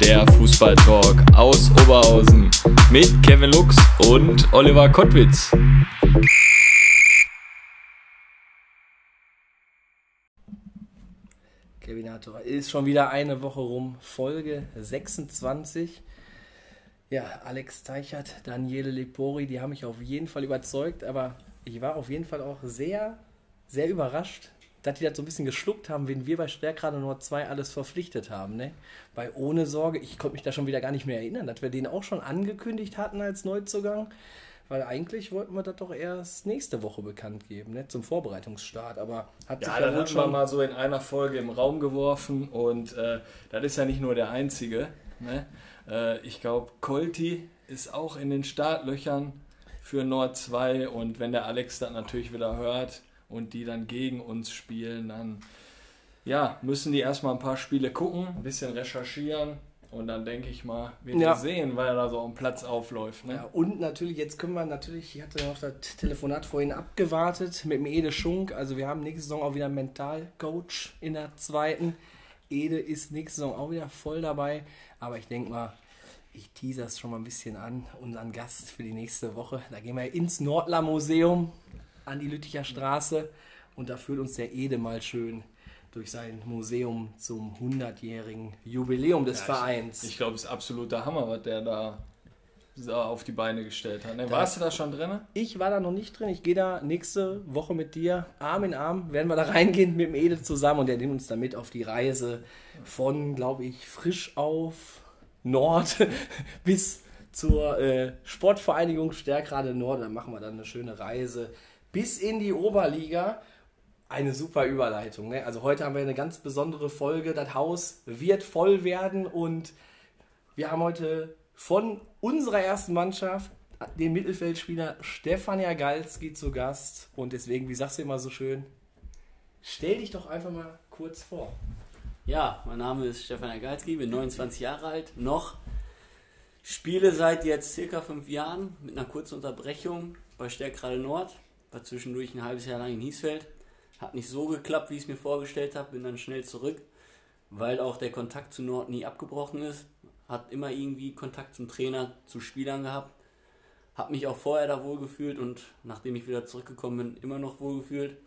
der Fußballtalk aus Oberhausen mit Kevin Lux und Oliver Kottwitz. Kevinator, ist schon wieder eine Woche rum, Folge 26. Ja, Alex Teichert, Daniele Lepori, die haben mich auf jeden Fall überzeugt, aber ich war auf jeden Fall auch sehr, sehr überrascht, dass die das so ein bisschen geschluckt haben, wen wir bei Stärkrade Nord 2 alles verpflichtet haben. Ne? Bei Ohne Sorge, ich konnte mich da schon wieder gar nicht mehr erinnern, dass wir den auch schon angekündigt hatten als Neuzugang. Weil eigentlich wollten wir das doch erst nächste Woche bekannt geben, ne? zum Vorbereitungsstart. Aber hat Ja, sich das wohl hat man mal so in einer Folge im Raum geworfen und äh, das ist ja nicht nur der einzige. Ne? Äh, ich glaube, Colti ist auch in den Startlöchern für Nord 2 und wenn der Alex das natürlich wieder hört und die dann gegen uns spielen, dann ja, müssen die erstmal ein paar Spiele gucken, ein bisschen recherchieren und dann denke ich mal, wird Ja. ja. sehen, weil er da so am Platz aufläuft. Ne? Ja, und natürlich, jetzt können wir natürlich, ich hatte noch das Telefonat vorhin abgewartet mit dem Ede Schunk. Also wir haben nächste Saison auch wieder einen Mentalcoach in der zweiten. Ede ist nächste Saison auch wieder voll dabei. Aber ich denke mal, ich teaser es schon mal ein bisschen an. Unseren Gast für die nächste Woche. Da gehen wir ins Nordler Museum an die Lütticher Straße. Und da führt uns der Ede mal schön durch sein Museum zum 100-jährigen Jubiläum des Vereins. Ich glaube, es ist absoluter Hammer, was der da auf die Beine gestellt hat. Ne? Warst du da schon drin? Ich war da noch nicht drin. Ich gehe da nächste Woche mit dir Arm in Arm. Werden wir da reingehen mit dem Ede zusammen und der nimmt uns damit auf die Reise von, glaube ich, frisch auf Nord bis zur äh, Sportvereinigung Stärkrade Nord. Da machen wir dann eine schöne Reise bis in die Oberliga. Eine super Überleitung. Ne? Also heute haben wir eine ganz besondere Folge. Das Haus wird voll werden und wir haben heute von unserer ersten Mannschaft den Mittelfeldspieler Stefan Jagalski zu Gast. Und deswegen, wie sagst du immer so schön, stell dich doch einfach mal kurz vor. Ja, mein Name ist Stefan Ergalski, bin 29 Jahre alt, noch. Spiele seit jetzt circa fünf Jahren mit einer kurzen Unterbrechung bei Stärkrade Nord. War zwischendurch ein halbes Jahr lang in Hiesfeld. Hat nicht so geklappt, wie ich es mir vorgestellt habe. Bin dann schnell zurück, weil auch der Kontakt zu Nord nie abgebrochen ist. Hat immer irgendwie Kontakt zum Trainer, zu Spielern gehabt. Hab mich auch vorher da wohl gefühlt und nachdem ich wieder zurückgekommen bin, immer noch wohl gefühlt.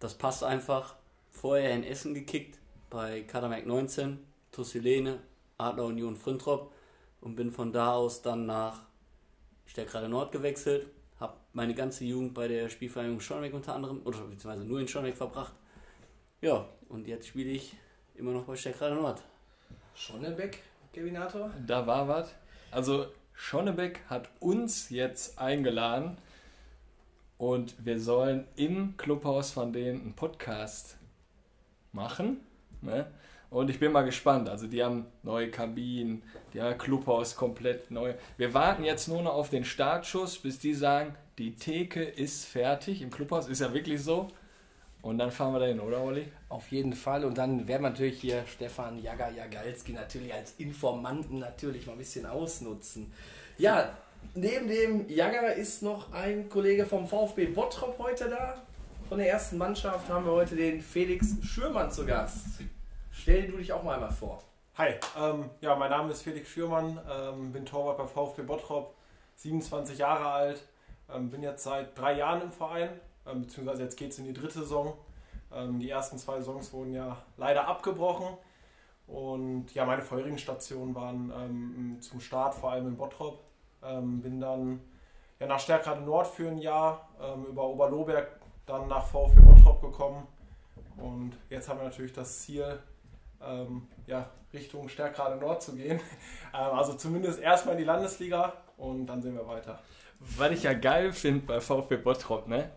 Das passt einfach. Vorher in Essen gekickt, bei Kadamek 19, Tussilene, Adler Union Frintrop und bin von da aus dann nach Stärkrade Nord gewechselt. Meine ganze Jugend bei der Spielvereinigung Schonneck unter anderem, oder beziehungsweise nur in Schonneck verbracht. Ja, und jetzt spiele ich immer noch bei Stärkrade Nord. Schonnebeck, Kevinator? Da war was. Also Schonnebeck hat uns jetzt eingeladen und wir sollen im Clubhaus von denen einen Podcast machen. Ne? Und ich bin mal gespannt. Also die haben neue Kabinen, die haben Clubhaus komplett neu. Wir warten jetzt nur noch auf den Startschuss, bis die sagen, die Theke ist fertig im Clubhaus. Ist ja wirklich so. Und dann fahren wir dahin, oder Olli? Auf jeden Fall. Und dann werden wir natürlich hier Stefan Jaga Jagalski natürlich als Informanten natürlich mal ein bisschen ausnutzen. Ja, neben dem Jaga ist noch ein Kollege vom VfB Bottrop heute da. Von der ersten Mannschaft haben wir heute den Felix Schürmann zu Gast. Stell du dich auch mal einmal vor. Hi, ähm, ja, mein Name ist Felix Schürmann, ähm, bin Torwart bei VfB Bottrop, 27 Jahre alt, ähm, bin jetzt seit drei Jahren im Verein, ähm, beziehungsweise jetzt geht es in die dritte Saison. Ähm, die ersten zwei Saisons wurden ja leider abgebrochen und ja, meine vorherigen Stationen waren ähm, zum Start vor allem in Bottrop. Ähm, bin dann ja, nach Stärkrade Nord für ein Jahr, ähm, über Oberloberg dann nach VfB Bottrop gekommen und jetzt haben wir natürlich das Ziel, ähm, ja, Richtung Stärkrade Nord zu gehen. Ähm, also zumindest erstmal in die Landesliga und dann sehen wir weiter. Was ich ja geil finde bei VfB Bottrop, ne?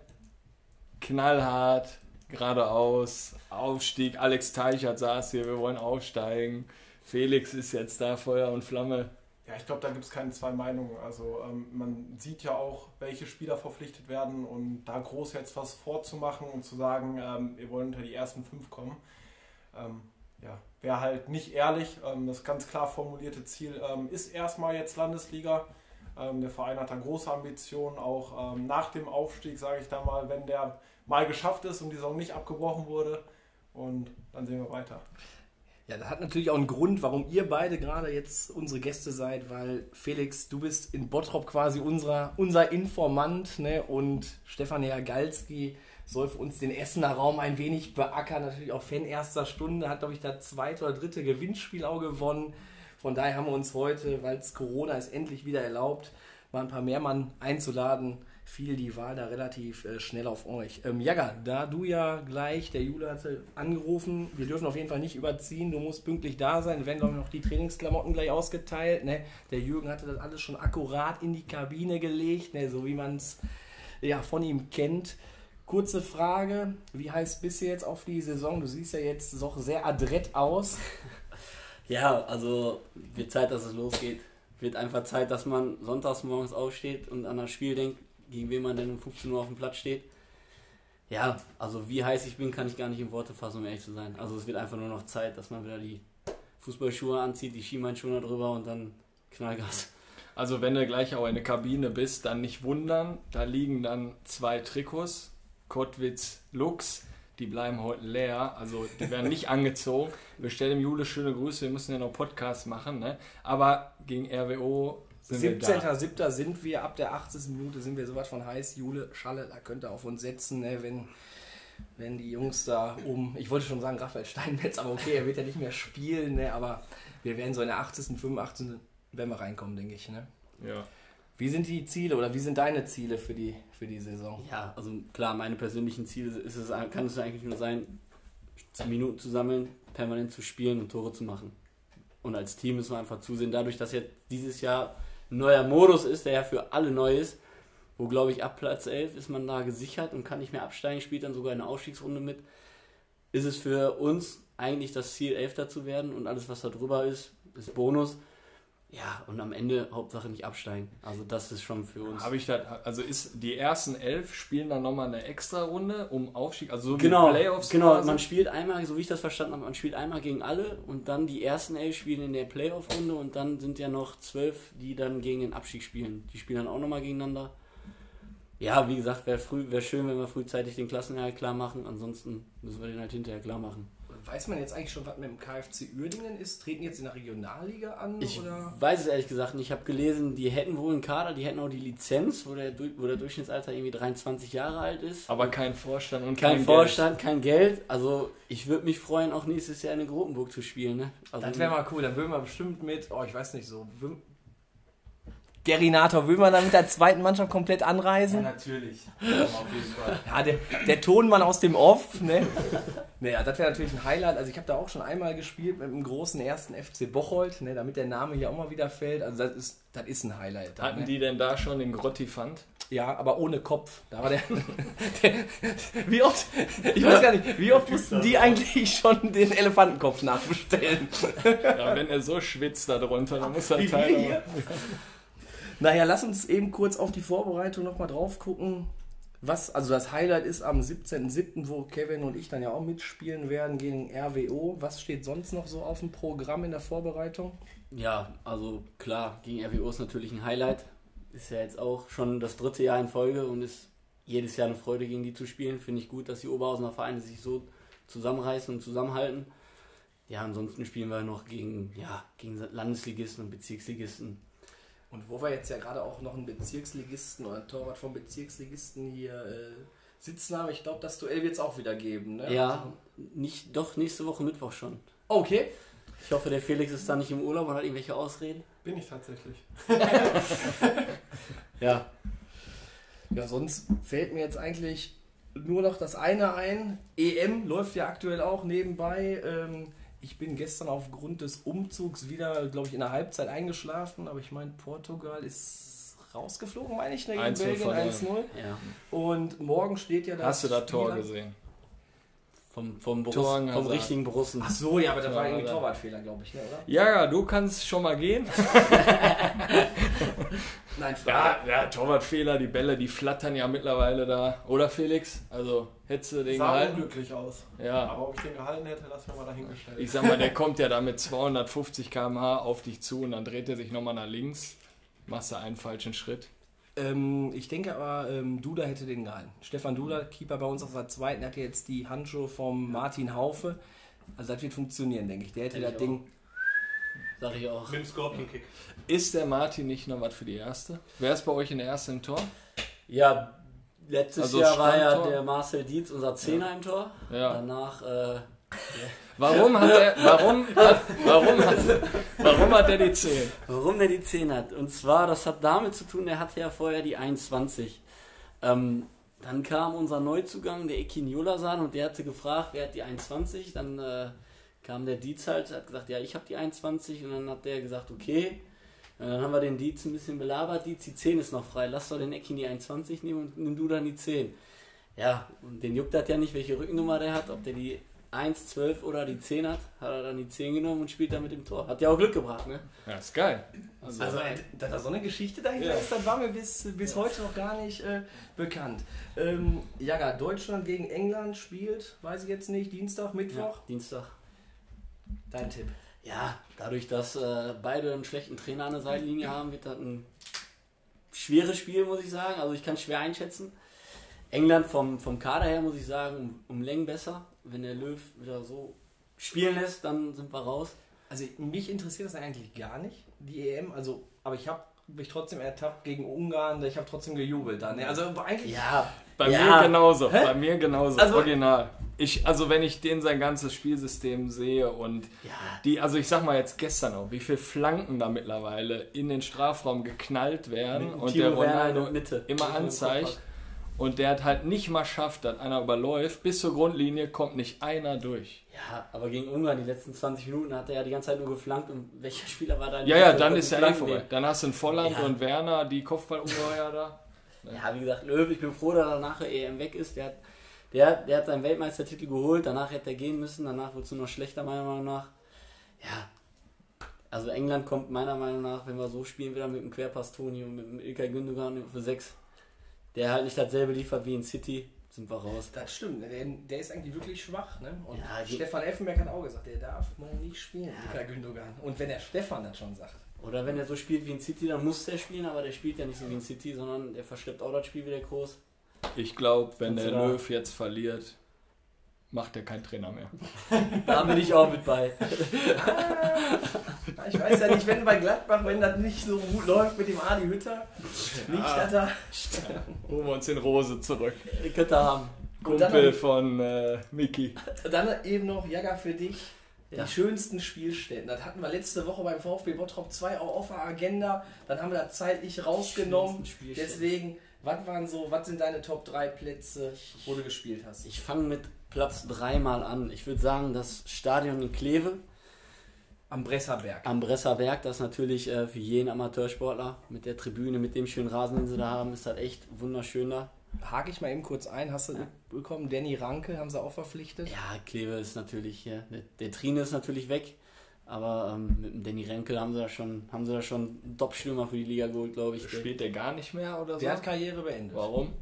Knallhart, geradeaus, Aufstieg. Alex Teichert saß hier, wir wollen aufsteigen. Felix ist jetzt da, Feuer und Flamme. Ja, ich glaube, da gibt es keine zwei Meinungen. Also ähm, man sieht ja auch, welche Spieler verpflichtet werden und da groß jetzt was vorzumachen und zu sagen, ähm, wir wollen unter die ersten fünf kommen, ähm, ja, wäre halt nicht ehrlich. Ähm, das ganz klar formulierte Ziel ähm, ist erstmal jetzt Landesliga. Ähm, der Verein hat da große Ambitionen, auch nach dem Aufstieg, sage ich da mal, wenn der mal geschafft ist und die Saison nicht abgebrochen wurde. Und dann sehen wir weiter. Ja, das hat natürlich auch einen Grund, warum ihr beide gerade jetzt unsere Gäste seid, weil Felix, du bist in Bottrop quasi unser, unser Informant ne? und Stefan Galski soll für uns den Essener Raum ein wenig beackern. Natürlich auch Fan erster Stunde, hat glaube ich das zweite oder dritte Gewinnspiel auch gewonnen. Von daher haben wir uns heute, weil es Corona ist, endlich wieder erlaubt, mal ein paar mehr Mann einzuladen fiel die Wahl da relativ äh, schnell auf euch. Ähm, Jagger, da du ja gleich, der Jule hatte angerufen, wir dürfen auf jeden Fall nicht überziehen, du musst pünktlich da sein, werden glaube ich noch die Trainingsklamotten gleich ausgeteilt. Ne? Der Jürgen hatte das alles schon akkurat in die Kabine gelegt, ne? so wie man es ja, von ihm kennt. Kurze Frage, wie heißt bist du jetzt auf die Saison? Du siehst ja jetzt doch sehr adrett aus. Ja, also wird Zeit, dass es losgeht. Wird einfach Zeit, dass man sonntags morgens aufsteht und an das Spiel denkt, gegen wen man denn um 15 Uhr auf dem Platz steht. Ja, also wie heiß ich bin, kann ich gar nicht in Worte fassen, um ehrlich zu sein. Also es wird einfach nur noch Zeit, dass man wieder die Fußballschuhe anzieht, die Skimeinschuhe drüber und dann Knallgas. Also wenn du gleich auch in der Kabine bist, dann nicht wundern. Da liegen dann zwei Trikots, Kottwitz, Lux. Die bleiben heute leer, also die werden nicht angezogen. Wir stellen Jule schöne Grüße, wir müssen ja noch Podcasts machen. Ne? Aber gegen RWO 17.07. sind wir ab der 80. Minute sind wir sowas von heiß. Jule, Schalle, da könnt ihr auf uns setzen, ne, wenn, wenn die Jungs da um, ich wollte schon sagen Raphael Steinmetz, aber okay, er wird ja nicht mehr spielen, ne, aber wir werden so in der 80., 85. wenn wir reinkommen, denke ich. Ne? Ja. Wie sind die Ziele oder wie sind deine Ziele für die, für die Saison? Ja, also klar, meine persönlichen Ziele ist es, kann es eigentlich nur sein, Minuten zu sammeln, permanent zu spielen und Tore zu machen. Und als Team müssen wir einfach zusehen, dadurch, dass jetzt dieses Jahr neuer Modus ist, der ja für alle neu ist, wo glaube ich ab Platz 11 ist man da gesichert und kann nicht mehr absteigen, spielt dann sogar eine Ausstiegsrunde mit, ist es für uns eigentlich das Ziel, Elfter zu werden und alles, was da drüber ist, ist Bonus. Ja, und am Ende Hauptsache nicht absteigen. Also das ist schon für uns. Habe ich da, also ist die ersten elf spielen dann nochmal eine extra Runde um Aufstieg, also so genau, wie Playoffs. Genau, quasi? man spielt einmal, so wie ich das verstanden habe, man spielt einmal gegen alle und dann die ersten elf spielen in der Playoff-Runde und dann sind ja noch zwölf, die dann gegen den Abstieg spielen. Die spielen dann auch nochmal gegeneinander. Ja, wie gesagt, wäre wär schön, wenn wir frühzeitig den Klassenerhalt klar machen. Ansonsten müssen wir den halt hinterher klar machen. Weiß man jetzt eigentlich schon, was mit dem KfC Uerdingen ist? Treten jetzt in der Regionalliga an? Ich oder? weiß es ehrlich gesagt nicht. Ich habe gelesen, die hätten wohl einen Kader, die hätten auch die Lizenz, wo der, wo der Durchschnittsalter irgendwie 23 Jahre alt ist. Aber kein Vorstand und kein, kein Vorstand, Geld. kein Geld. Also ich würde mich freuen, auch nächstes Jahr in der Grotenburg zu spielen. Ne? Also das wäre mal cool. Dann würden wir bestimmt mit, oh ich weiß nicht so, Gerinator, will man dann mit der zweiten Mannschaft komplett anreisen? Ja, natürlich. Ja, auf jeden Fall. Ja, der, der Tonmann aus dem Off, ne? Naja, das wäre natürlich ein Highlight. Also ich habe da auch schon einmal gespielt mit dem großen ersten FC Bocholt, ne, damit der Name hier auch mal wieder fällt. Also das ist, das ist ein Highlight. Hatten ne? die denn da schon den Grottifant? Ja, aber ohne Kopf. Da war der, der, Wie oft, ich weiß gar nicht, wie oft mussten die eigentlich schon den Elefantenkopf nachbestellen? Ja, wenn er so schwitzt da drunter, dann muss er Teil. Naja, lass uns eben kurz auf die Vorbereitung nochmal drauf gucken. Was, also das Highlight ist am 17.07., wo Kevin und ich dann ja auch mitspielen werden gegen RWO. Was steht sonst noch so auf dem Programm in der Vorbereitung? Ja, also klar, gegen RWO ist natürlich ein Highlight. Ist ja jetzt auch schon das dritte Jahr in Folge und ist jedes Jahr eine Freude, gegen die zu spielen. Finde ich gut, dass die Oberhausener Vereine sich so zusammenreißen und zusammenhalten. Ja, ansonsten spielen wir noch gegen, ja, gegen Landesligisten und Bezirksligisten. Und wo wir jetzt ja gerade auch noch einen Bezirksligisten oder einen Torwart vom Bezirksligisten hier äh, sitzen haben, ich glaube, das Duell wird es auch wieder geben. Ne? Ja, also, nicht, doch nächste Woche Mittwoch schon. Okay. Ich hoffe, der Felix ist da nicht im Urlaub und hat irgendwelche Ausreden. Bin ich tatsächlich. ja. Ja, sonst fällt mir jetzt eigentlich nur noch das eine ein. EM läuft ja aktuell auch nebenbei. Ähm, ich bin gestern aufgrund des Umzugs wieder, glaube ich, in der Halbzeit eingeschlafen, aber ich meine, Portugal ist rausgeflogen, meine ich, ne, gegen Belgien 1-0. Ja. Und morgen steht ja das. Hast du da Tor gesehen? Vom, vom, Borus, vom richtigen Borussen. Ach so, ja, aber das war irgendwie? Torwartfehler, glaube ich, ne, oder? Ja, ja, du kannst schon mal gehen. Nein, Ja, ja, Torwartfehler, die Bälle, die flattern ja mittlerweile da. Oder Felix? Also, hättest du den Sah gehalten? unglücklich aus. Ja. Aber ob ich den gehalten hätte, lass mir mal dahingestellt. Ich sag mal, der kommt ja da mit 250 km/h auf dich zu und dann dreht er sich nochmal nach links. Machst du einen falschen Schritt. Ähm, ich denke aber, ähm, Duda hätte den gehalten. Stefan Duda, Keeper bei uns aus der zweiten, hat jetzt die Handschuhe vom Martin Haufe. Also das wird funktionieren, denke ich. Der hätte Denke das Ding. Sag ich auch. Mit dem Scorpion Kick. Ist der Martin nicht noch was für die erste? Wer ist bei euch in der ersten im Tor? Ja, letztes Also Jahr war ja der Marcel Dietz unser Zehner im Tor. Ja. Danach, äh, Warum hat er, warum, hat, warum, hat, warum hat er die 10? warum der die 10 hat. Und zwar, das hat damit zu tun, der hatte ja vorher die 21. Ähm, dann kam unser Neuzugang, der Ekin Jolasan, und der hatte gefragt, wer hat die 21? Dann äh, kam der Dietz halt, hat gesagt, ja, ich habe die 21. Und dann hat der gesagt, okay. Und dann haben wir den Dietz ein bisschen belabert. Dietz, die 10 ist noch frei. Lass doch den Ekin die 21 nehmen und nimm du dann die 10. Ja, und den juckt das ja nicht, welche Rückennummer der hat, ob der die 1, 12 oder die 10 hat, hat er dann die 10 genommen und spielt dann mit dem Tor. Hat ja auch Glück gebracht, ne? Ja, ist geil. Also, Also, äh, dass da so eine Geschichte dahinter Ja. ist, das war mir bis, bis heute noch gar nicht äh, bekannt. Ähm, Jaga, Deutschland gegen England spielt, weiß ich jetzt nicht, Dienstag, Mittwoch. Ja, Dienstag. Dein Tipp. Ja, dadurch, dass äh, beide einen schlechten Trainer an der Seitenlinie haben, wird das ein schweres Spiel, muss ich sagen. Also ich kann es schwer einschätzen. England vom, vom Kader her, muss ich sagen, um, um Längen besser. Wenn der Löw wieder so spielen lässt, dann sind wir raus. Also mich interessiert das eigentlich gar nicht, die EM. Also, aber ich habe mich trotzdem ertappt gegen Ungarn. Ich habe trotzdem gejubelt dann. ne? Also eigentlich. Ja, bei Ja. mir genauso. Hä? Bei mir genauso. Also- original. Ich, also wenn ich den sein ganzes Spielsystem sehe und ja. die, also ich sag mal jetzt gestern noch, wie viele Flanken da mittlerweile in den Strafraum geknallt werden und der Timo in Ronaldo der Mitte. immer dem anzeigt. Und der hat halt nicht mal schafft, dass einer überläuft, bis zur Grundlinie kommt nicht einer durch. Ja, aber gegen Ungarn die letzten 20 Minuten hat er ja die ganze Zeit nur geflankt und welcher Spieler war da? in Ja, ja, dann ist ja eh vorbei. Dann hast du einen Volland Ja. und Werner, die Kopfballungeheuer da. Ja, wie gesagt, Löw, ich bin froh, dass er nachher EM weg ist. Der hat, der, der hat seinen Weltmeistertitel geholt, danach hätte er gehen müssen, danach wurde es nur noch schlechter, meiner Meinung nach. Ja, also England kommt meiner Meinung nach, wenn wir so spielen, wieder mit dem Querpass Toni und mit dem Ilkay Gündogan für 6, der halt nicht dasselbe liefert wie in City, sind wir raus. Das stimmt, der, der ist eigentlich wirklich schwach. Ne? Und Ja, die- Stefan Effenberg hat auch gesagt, der darf mal nicht spielen, Ilkay Gündogan. Und wenn der Stefan das schon sagt. Oder wenn er so spielt wie in City, dann muss der spielen, aber der spielt ja nicht so wie in City, sondern der verschleppt auch das Spiel wieder groß. Ich glaube, wenn der Löw jetzt verliert, macht er keinen Trainer mehr. Da bin ich auch mit bei. Ja, Ich weiß ja nicht, wenn bei Gladbach, wenn das nicht so gut läuft mit dem Adi Hütter, nicht, dass er. Holen wir uns den Rose zurück. Könnte er haben. Kumpel von äh, Miki. Dann eben noch, Jaga, für dich. Ja. Die schönsten Spielstätten. Das hatten wir letzte Woche beim VfB Bottrop 2 auch auf der Agenda. Dann haben wir das zeitlich rausgenommen. Deswegen, was waren so, was sind deine Top 3 Plätze, wo du gespielt hast? Ich fange mit Platz 3 mal an. Ich würde sagen, das Stadion in Kleve Am Bresserberg. am Bresserberg, das ist natürlich äh, für jeden Amateursportler mit der Tribüne, mit dem schönen Rasen, den sie da haben, ist das echt wunderschön da. Hake ich mal eben kurz ein. Hast du bekommen? Danny Ranke haben sie auch verpflichtet. Ja, Kleve ist natürlich, ja, der, der Trine ist natürlich weg, aber ähm, mit dem Danny Renkel haben sie da schon, haben sie da schon einen Top-Stürmer für die Liga geholt, glaube ich. Der, Spielt der gar nicht mehr oder so? Der hat Karriere beendet. Warum?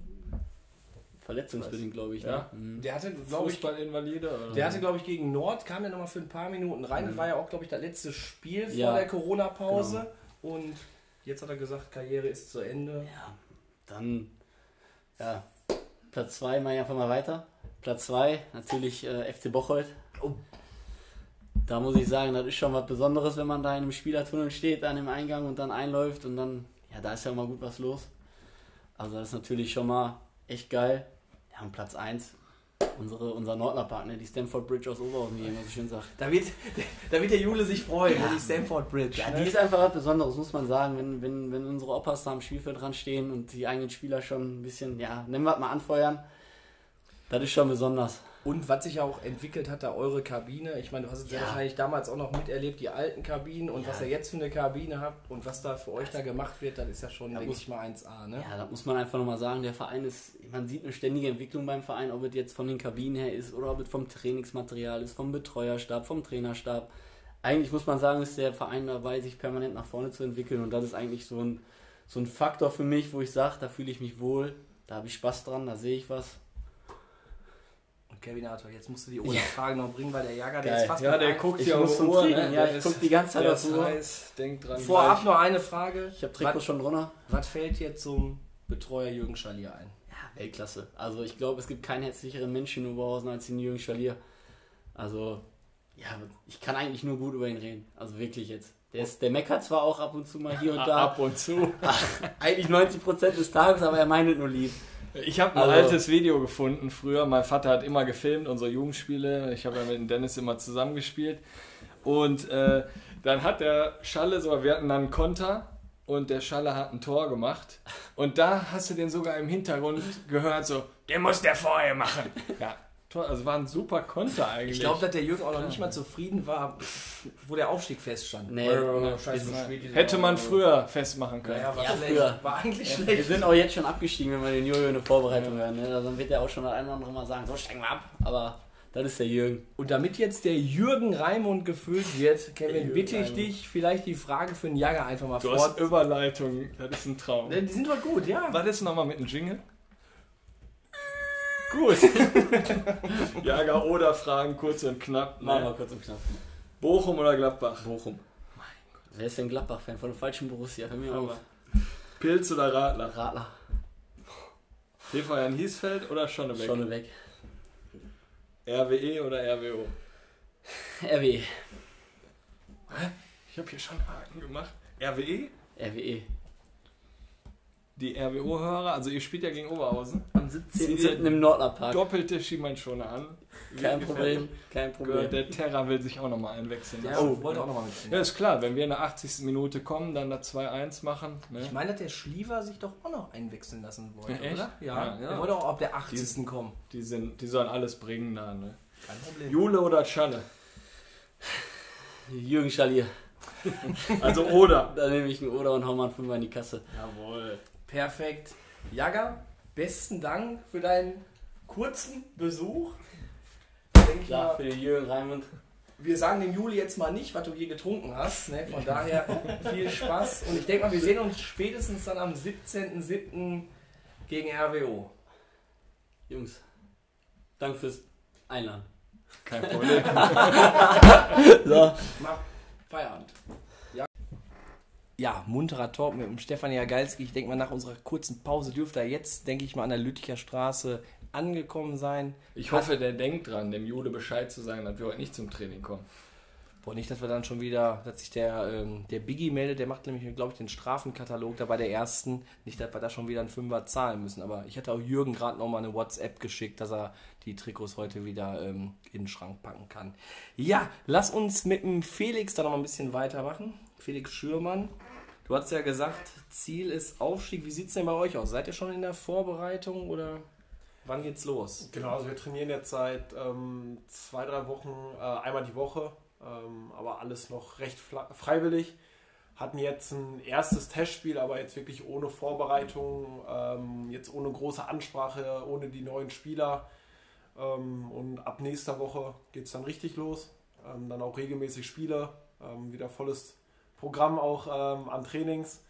Verletzungsbedingt, glaube ich. Ja. Ne? Mhm. Der hatte, glaube ich? Oder? der hatte, glaube ich, gegen Nord, kam der nochmal für ein paar Minuten rein. Das war ja auch, glaube ich, das letzte Spiel vor Ja. der Corona-Pause. Und jetzt hat er gesagt, Karriere ist zu Ende. Ja, dann ja, Platz 2 mache ich einfach mal weiter. Platz 2 natürlich äh, FC Bocholt. Oh. Da muss ich sagen, das ist schon was Besonderes, wenn man da in einem Spielertunnel steht, an dem Eingang und dann einläuft und dann, ja, da ist ja immer gut was los. Also das ist natürlich schon mal echt geil. Ja, und Platz 1, unsere, unser Nordler-Partner, die Stanford Bridge aus Oberhausen, wie immer so schön sagt. Da wird, da wird der Jule sich freuen, die Stamford Bridge. Ja, ne? die ist einfach was Besonderes, muss man sagen. Wenn, wenn, wenn unsere Opas da am Spielfeld dran stehen und die eigenen Spieler schon ein bisschen, ja, nennen wir es mal anfeuern, das ist schon besonders. Und was sich auch entwickelt hat, da eure Kabine. Ich meine, du hast es ja. Ja. wahrscheinlich damals auch noch miterlebt, die alten Kabinen und Ja. was ihr jetzt für eine Kabine habt und was da für euch da gemacht wird, das ist ja schon, denke muss- ich mal, 1A. Ne? Ja, da muss man einfach nochmal sagen, der Verein ist, man sieht eine ständige Entwicklung beim Verein, ob es jetzt von den Kabinen her ist oder ob es vom Trainingsmaterial ist, vom Betreuerstab, vom Trainerstab. Eigentlich muss man sagen, ist der Verein dabei, sich permanent nach vorne zu entwickeln und das ist eigentlich so ein, so ein Faktor für mich, wo ich sage, da fühle ich mich wohl, da habe ich Spaß dran, da sehe ich was. Und Kevin Arthur, jetzt musst du die Oder-Frage noch bringen, weil der Jager, der Geil. ist fast Ja, mit der guckt ja muss auf Uhr, ne? ja, Der ich guck die ganze Zeit auf Uhr. heiß, denkt dran. Vorab gleich. noch eine Frage. Ich habe Trikot was, schon drunter. was fällt dir zum Betreuer Jürgen Schalier ein? Ja, Weltklasse. Also ich glaube, es gibt keinen herzlicheren Menschen in Oberhausen als den Jürgen Schalier. Also, ja, ich kann eigentlich nur gut über ihn reden. Also wirklich jetzt. Der, ist, der meckert zwar auch ab und zu mal hier und da. Ab und zu. Eigentlich 90% des Tages, aber er meint es nur lieb. Ich habe ein Also- altes Video gefunden früher. Mein Vater hat immer gefilmt, unsere Jugendspiele. Ich habe ja mit dem Dennis immer zusammengespielt. Und äh, dann hat der Schalle so, wir hatten dann einen Konter und der Schalle hat ein Tor gemacht. Und da hast du den sogar im Hintergrund gehört, so, den muss der vorher machen. Ja, toll. Also war ein super Konter eigentlich. Ich glaube, dass der Jürgen auch noch nicht mal zufrieden war, wo der Aufstieg feststand. Nee. Äh, scheiße, Hätte man früher festmachen können. Ja, war Ja, schlecht. früher. War eigentlich Wir schlecht. sind auch jetzt schon abgestiegen, wenn wir den Jojo in der Vorbereitung hören. Ne? Dann wird er auch schon das eine oder andere Mal sagen, so steigen wir ab. Aber das ist der Jürgen. Und damit jetzt der Jürgen Raimund gefüllt wird, Kevin, Jürgen bitte ich Raimund. dich, vielleicht die Frage für den Jager einfach mal Du fort. hast Überleitung, das ist ein Traum. Die sind doch gut, ja. Was ist nochmal mit dem Jingle? Gut. Jager oder Fragen, kurz und knapp. Machen wir Ne? kurz und knapp. Bochum oder Gladbach? Bochum. Wer ist denn Gladbach-Fan von dem falschen Borussia? Hör mir auf. Pilz oder Radler? Radler. TV Jan Hiesfeld oder Schonnebeck? Schon weg. RWE oder RWO? RWE. Ich habe hier schon Haken gemacht. RWE? RWE. Die RWO-Hörer, also ihr spielt ja gegen Oberhausen. Am 17.07. im Nordlerpark. Doppelte Schienbeinschoner an. Kein Problem. Kein Problem. Der Terra will sich auch nochmal einwechseln Ja, lassen. oh, wollte auch nochmal mitziehen. Ja, ist klar, wenn wir in der 80. Minute kommen, dann da 2-1 machen. Ne? Ich meine, dass der Schliever sich doch auch noch einwechseln lassen wollte, Ja, oder? Ja, Ja, ja. Der wollte auch ab der 80. kommen. Die, sind, die sollen alles bringen da. Ne? Kein Problem. Jule oder Schalle? Jürgen Schalier. Also oder. Da nehme ich einen Oder und hau mal einen Fünfer in die Kasse. Jawohl. Perfekt. Jager, besten Dank für deinen kurzen Besuch. Denk Klar, mal, für den Jürgen Raimund. wir sagen dem Juli jetzt mal nicht, was du hier getrunken hast. Ne? Von daher viel Spaß. Und ich denke mal, wir sehen uns spätestens dann am 17.07. gegen RWO. Jungs, danke fürs Einladen. Kein Problem. So. Mach Feierabend. Ja. Munterer Talk mit dem Stefan Jagalski. Ich denke mal, nach unserer kurzen Pause dürfte er jetzt, denke ich mal, an der Lütticher Straße angekommen sein. Ich hoffe, der denkt dran, dem Jule Bescheid zu sagen, dass wir heute nicht zum Training kommen. Boah, nicht, dass wir dann schon wieder, dass sich der, ähm, der Biggie meldet, der macht nämlich, glaube ich, den Strafenkatalog da bei der ersten. Nicht, dass wir da schon wieder einen Fünfer zahlen müssen. Aber ich hatte auch Jürgen gerade nochmal eine WhatsApp geschickt, dass er die Trikots heute wieder ähm, in den Schrank packen kann. Ja, lass uns mit dem Felix da noch mal ein bisschen weitermachen. Felix Schürmann. Du hast ja gesagt, Ziel ist Aufstieg. Wie sieht es denn bei euch aus? Seid ihr schon in der Vorbereitung oder wann geht's los? Genau, also wir trainieren jetzt seit ähm, zwei, drei Wochen äh, einmal die Woche, ähm, aber alles noch recht freiwillig. Hatten jetzt ein erstes Testspiel, aber jetzt wirklich ohne Vorbereitung, ähm, jetzt ohne große Ansprache, ohne die neuen Spieler. Ähm, und ab nächster Woche geht es dann richtig los. Ähm, dann auch regelmäßig Spiele, ähm, wieder volles Programm auch ähm, an Trainings.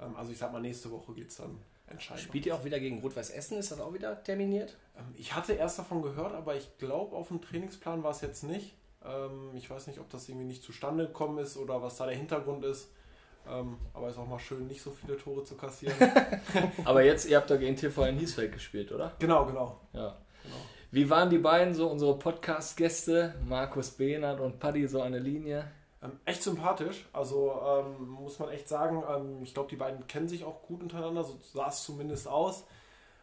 Ähm, also ich sag mal, nächste Woche geht es dann entscheidend. Spielt ihr auch wieder gegen Rot-Weiß Essen? Ist das auch wieder terminiert? Ähm, Ich hatte erst davon gehört, aber ich glaube, auf dem Trainingsplan war es jetzt nicht. Ähm, Ich weiß nicht, ob das irgendwie nicht zustande gekommen ist oder was da der Hintergrund ist. Ähm, Aber es ist auch mal schön, nicht so viele Tore zu kassieren. Aber jetzt, ihr habt doch gegen TV in Hiesfeld gespielt, oder? genau, genau. Ja. genau. Wie waren die beiden so, unsere Podcast-Gäste, Markus Behnert und Paddy, so eine Linie? Ähm, echt sympathisch. Also ähm, muss man echt sagen, ähm, ich glaube, die beiden kennen sich auch gut untereinander. So sah es zumindest aus.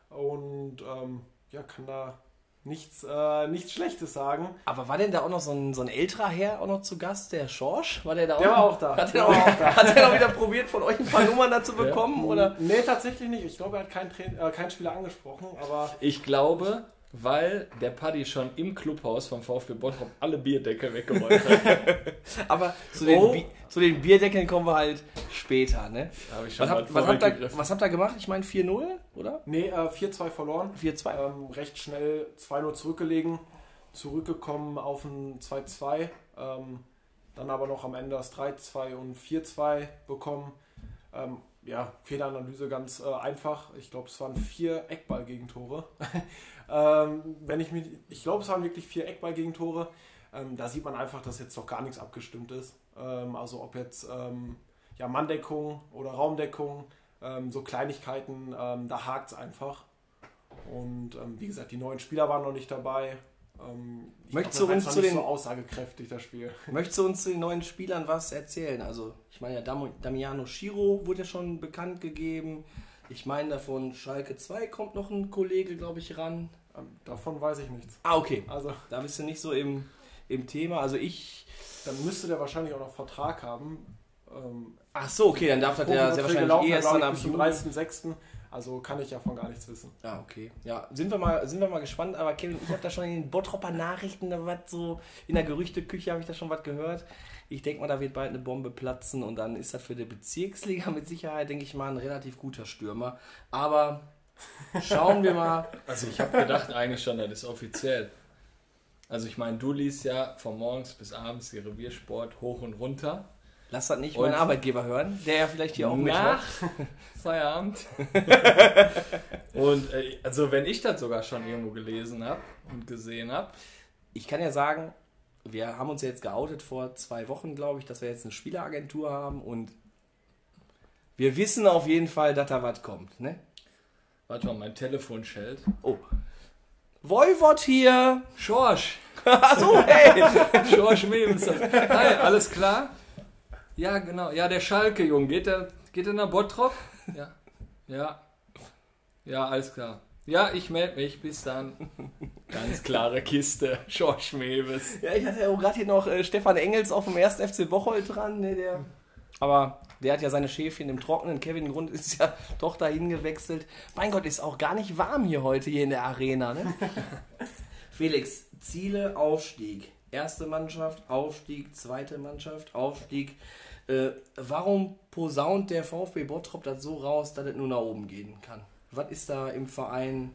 Und ähm, ja, kann da nichts, äh, nichts Schlechtes sagen. Aber war denn da auch noch so ein, so ein älterer Herr auch noch zu Gast, der Schorsch? War der da auch Der noch? war auch da. Hat Der er, auch, war auch da. hat er noch wieder probiert, von euch ein paar Nummern dazu bekommen? Oder? Nee, tatsächlich nicht. Ich glaube, er hat keinen Train äh, keinen Spieler angesprochen, aber Ich glaube, weil der Paddy schon im Clubhaus vom VfB Bottrop alle Bierdeckel weggeräumt hat. Aber zu den, Oh. Bi zu den Bierdeckeln kommen wir halt später, ne? Da habe ich schon Was mal habt, was habt ihr gemacht? Ich meine 4-0, oder? Nee, äh, 4-2 verloren. 4-2. Ähm, recht schnell 2-0 zurückgelegen, zurückgekommen auf ein 2-2, ähm, dann aber noch am Ende das 3-2 und 4-2 bekommen. Ähm, ja, Fehleranalyse ganz äh, einfach. Ich glaube, es waren vier Eckball-Gegentore. ähm, wenn ich mich, ich glaube, es waren wirklich vier Eckball-Gegentore. Ähm, da sieht man einfach, dass jetzt noch gar nichts abgestimmt ist. Ähm, also ob jetzt ähm, ja, Manndeckung oder Raumdeckung, ähm, so Kleinigkeiten, ähm, da hakt es einfach. Und wie gesagt, die neuen Spieler waren noch nicht dabei. Ich Möchtest glaub, du uns war zu nicht den- so aussagekräftig, das Spiel? Möchtest du uns zu den neuen Spielern was erzählen? Also, ich meine ja, Dam Damiano Schiro wurde ja schon bekannt gegeben. Ich meine, davon Schalke 2 kommt noch ein Kollege, glaube ich, ran. Ähm, davon weiß ich nichts. Ah, okay. Also, Da bist du nicht so im, im Thema. Also ich. dann müsste der wahrscheinlich auch noch Vertrag haben. Ähm, Ach so, okay, dann darf das der sehr wahrscheinlich laufen erst ja, dann Juli. 30.06. Also kann ich davon gar nichts wissen. Ja, okay. Ja, sind wir mal, sind wir mal gespannt. Aber Kevin, ich habe da schon in den Bottropper Nachrichten, da was so, in der Gerüchteküche habe ich da schon was gehört. Ich denke mal, da wird bald eine Bombe platzen und dann ist das für die Bezirksliga mit Sicherheit, denke ich mal, ein relativ guter Stürmer. Aber schauen wir mal. Also ich habe gedacht eigentlich schon, das ist offiziell. Also ich meine, du liest ja von morgens bis abends die Reviersport hoch und runter. Lass das nicht Und- mein Arbeitgeber hören, der ja vielleicht hier auch Nach. Feierabend. und äh, also wenn ich das sogar schon irgendwo gelesen habe und gesehen habe, Ich kann ja sagen, wir haben uns jetzt geoutet vor zwei Wochen, glaube ich, dass wir jetzt eine Spieleragentur haben und wir wissen auf jeden Fall, dass da was kommt. Ne? warte mal, mein Telefon schellt. Oh. Voivod hier. Schorsch! Achso, hey. Schorsch Mebens. Hi, alles klar? Ja, genau. Ja, der Schalke, Junge. Geht der, geht der nach Bottrop? Ja. Ja. Ja, alles klar. Ja, ich melde mich. Bis dann. Ganz klare Kiste. Schorsch Mewes. Ja, ich hatte ja auch gerade hier noch äh, Stefan Engels auf dem 1. FC Bocholt dran. Ne, der, aber der hat ja seine Schäfchen im Trockenen. Kevin Grund ist ja doch dahin gewechselt. Mein Gott, ist auch gar nicht warm hier heute hier in der Arena. Ne? Felix, Ziele, Aufstieg. Erste Mannschaft, Aufstieg, zweite Mannschaft, Aufstieg. Äh, warum posaunt der VfB Bottrop das so raus, dass es nur nach oben gehen kann? Was ist da im Verein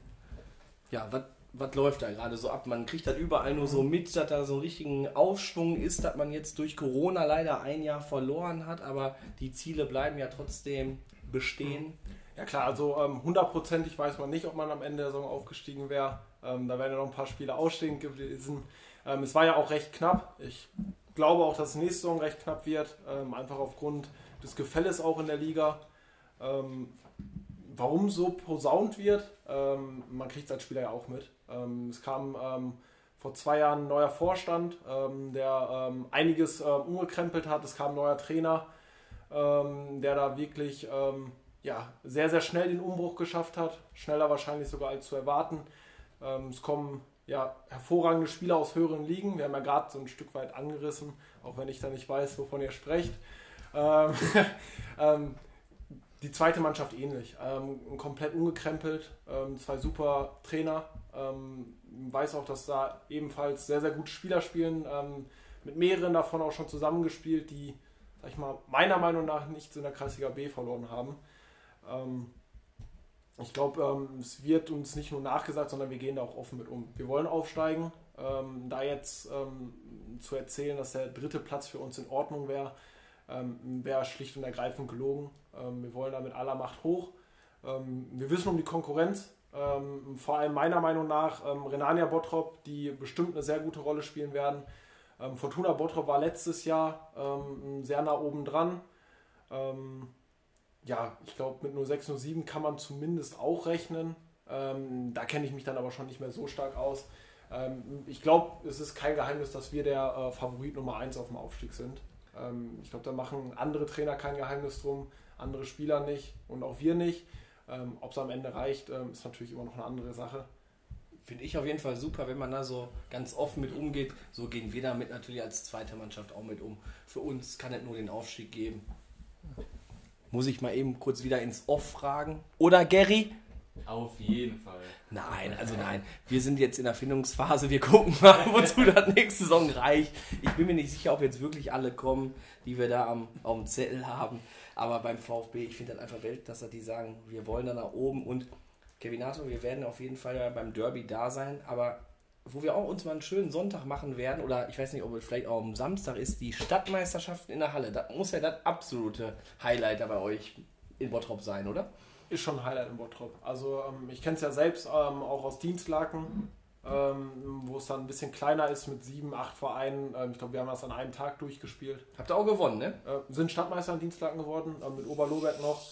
ja, was was läuft da gerade so ab? Man kriegt das überall nur so mit, dass da so einen richtigen Aufschwung ist, dass man jetzt durch Corona leider ein Jahr verloren hat, aber die Ziele bleiben ja trotzdem bestehen. Ja klar, also ähm, hundertprozentig weiß man nicht, ob man am Ende der Saison aufgestiegen wäre. Ähm, da wären ja noch ein paar Spiele ausstehend gewesen. Ähm, es war ja auch recht knapp. Ich glaube auch, dass nächste Saison recht knapp wird. Ähm, einfach aufgrund des Gefälles auch in der Liga. Warum so posaunt wird, ähm, man kriegt es als Spieler ja auch mit. Ähm, es kam ähm, vor zwei Jahren ein neuer Vorstand, ähm, der ähm, einiges umgekrempelt hat. Es kam ein neuer Trainer, der da wirklich ja, sehr, sehr schnell den Umbruch geschafft hat. Schneller wahrscheinlich sogar als zu erwarten. Es kommen ja, hervorragende Spieler aus höheren Ligen. Wir haben ja gerade so ein Stück weit angerissen, auch wenn ich da nicht weiß, wovon ihr sprecht. Ähm, ähm, die zweite Mannschaft ähnlich. Ähm, komplett umgekrempelt. Ähm, zwei super Trainer. Ähm, weiß auch, dass da ebenfalls sehr, sehr gute Spieler spielen. Ähm, mit mehreren davon auch schon zusammengespielt, die, sag ich mal, meiner Meinung nach nichts in der Kreisliga B verloren haben. Ähm, ich glaube, ähm, es wird uns nicht nur nachgesagt, sondern wir gehen da auch offen mit um. Wir wollen aufsteigen. Da jetzt zu erzählen, dass der dritte Platz für uns in Ordnung wäre, ähm, wäre schlicht und ergreifend gelogen. Ähm, wir wollen da mit aller Macht hoch. Ähm, wir wissen um die Konkurrenz. Ähm, vor allem meiner Meinung nach ähm, Renania Bottrop, die bestimmt eine sehr gute Rolle spielen werden. Ähm, Fortuna Bottrop war letztes Jahr sehr nah oben dran. Ja, ich glaube, mit 06, 07 kann man zumindest auch rechnen. Da kenne ich mich dann aber schon nicht mehr so stark aus. Ich glaube, es ist kein Geheimnis, dass wir der äh, Favorit Nummer 1 auf dem Aufstieg sind. Ähm, ich glaube, da machen andere Trainer kein Geheimnis drum, andere Spieler nicht und auch wir nicht. Ähm, Ob es am Ende reicht, ähm, ist natürlich immer noch eine andere Sache. Finde ich auf jeden Fall super, wenn man da so ganz offen mit umgeht. So gehen wir damit natürlich als zweite Mannschaft auch mit um. Für uns kann es nur den Aufstieg geben. Muss ich mal eben kurz wieder ins Off fragen. Oder Gary? Auf jeden Fall. Nein, also nein. Wir sind jetzt in der Findungsphase. Wir gucken mal, wozu das nächste Saison reicht. Ich bin mir nicht sicher, ob jetzt wirklich alle kommen, die wir da am, auf dem Zettel haben. Aber beim VfB, ich finde das einfach Welt, dass die sagen, wir wollen da nach oben. Und Kevinato, wir werden auf jeden Fall beim Derby da sein. Aber wo wir auch uns mal einen schönen Sonntag machen werden, oder ich weiß nicht, ob es vielleicht auch am Samstag ist, die Stadtmeisterschaften in der Halle. Das muss ja das absolute Highlight bei euch in Bottrop sein, oder? Ist schon ein Highlight in Bottrop. Also ähm, ich kenne es ja selbst ähm, auch aus Dienstlaken, ähm, wo es dann ein bisschen kleiner ist mit sieben, acht Vereinen. Ähm, ich glaube, wir haben das an einem Tag durchgespielt. Habt ihr auch gewonnen, ne? Äh, sind Stadtmeister in Dienstlaken geworden, äh, mit Oberlobert noch.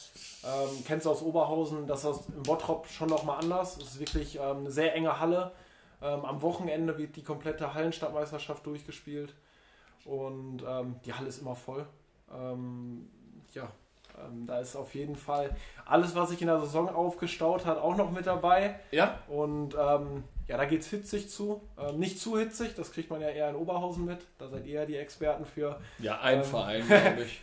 Ähm, kennst du aus Oberhausen, dass das in Bottrop schon nochmal anders. Es ist wirklich ähm, eine sehr enge Halle. Am Wochenende wird die komplette Hallenstadtmeisterschaft durchgespielt und die Halle ist immer voll. Ja, ähm, da ist auf jeden Fall alles, was sich in der Saison aufgestaut hat, auch noch mit dabei. Ja. Und ähm, ja, da geht es hitzig zu. Ähm, nicht zu hitzig, das kriegt man ja eher in Oberhausen mit. Da seid ihr ja die Experten für. Ja, ein Ähm, Verein, glaube ich.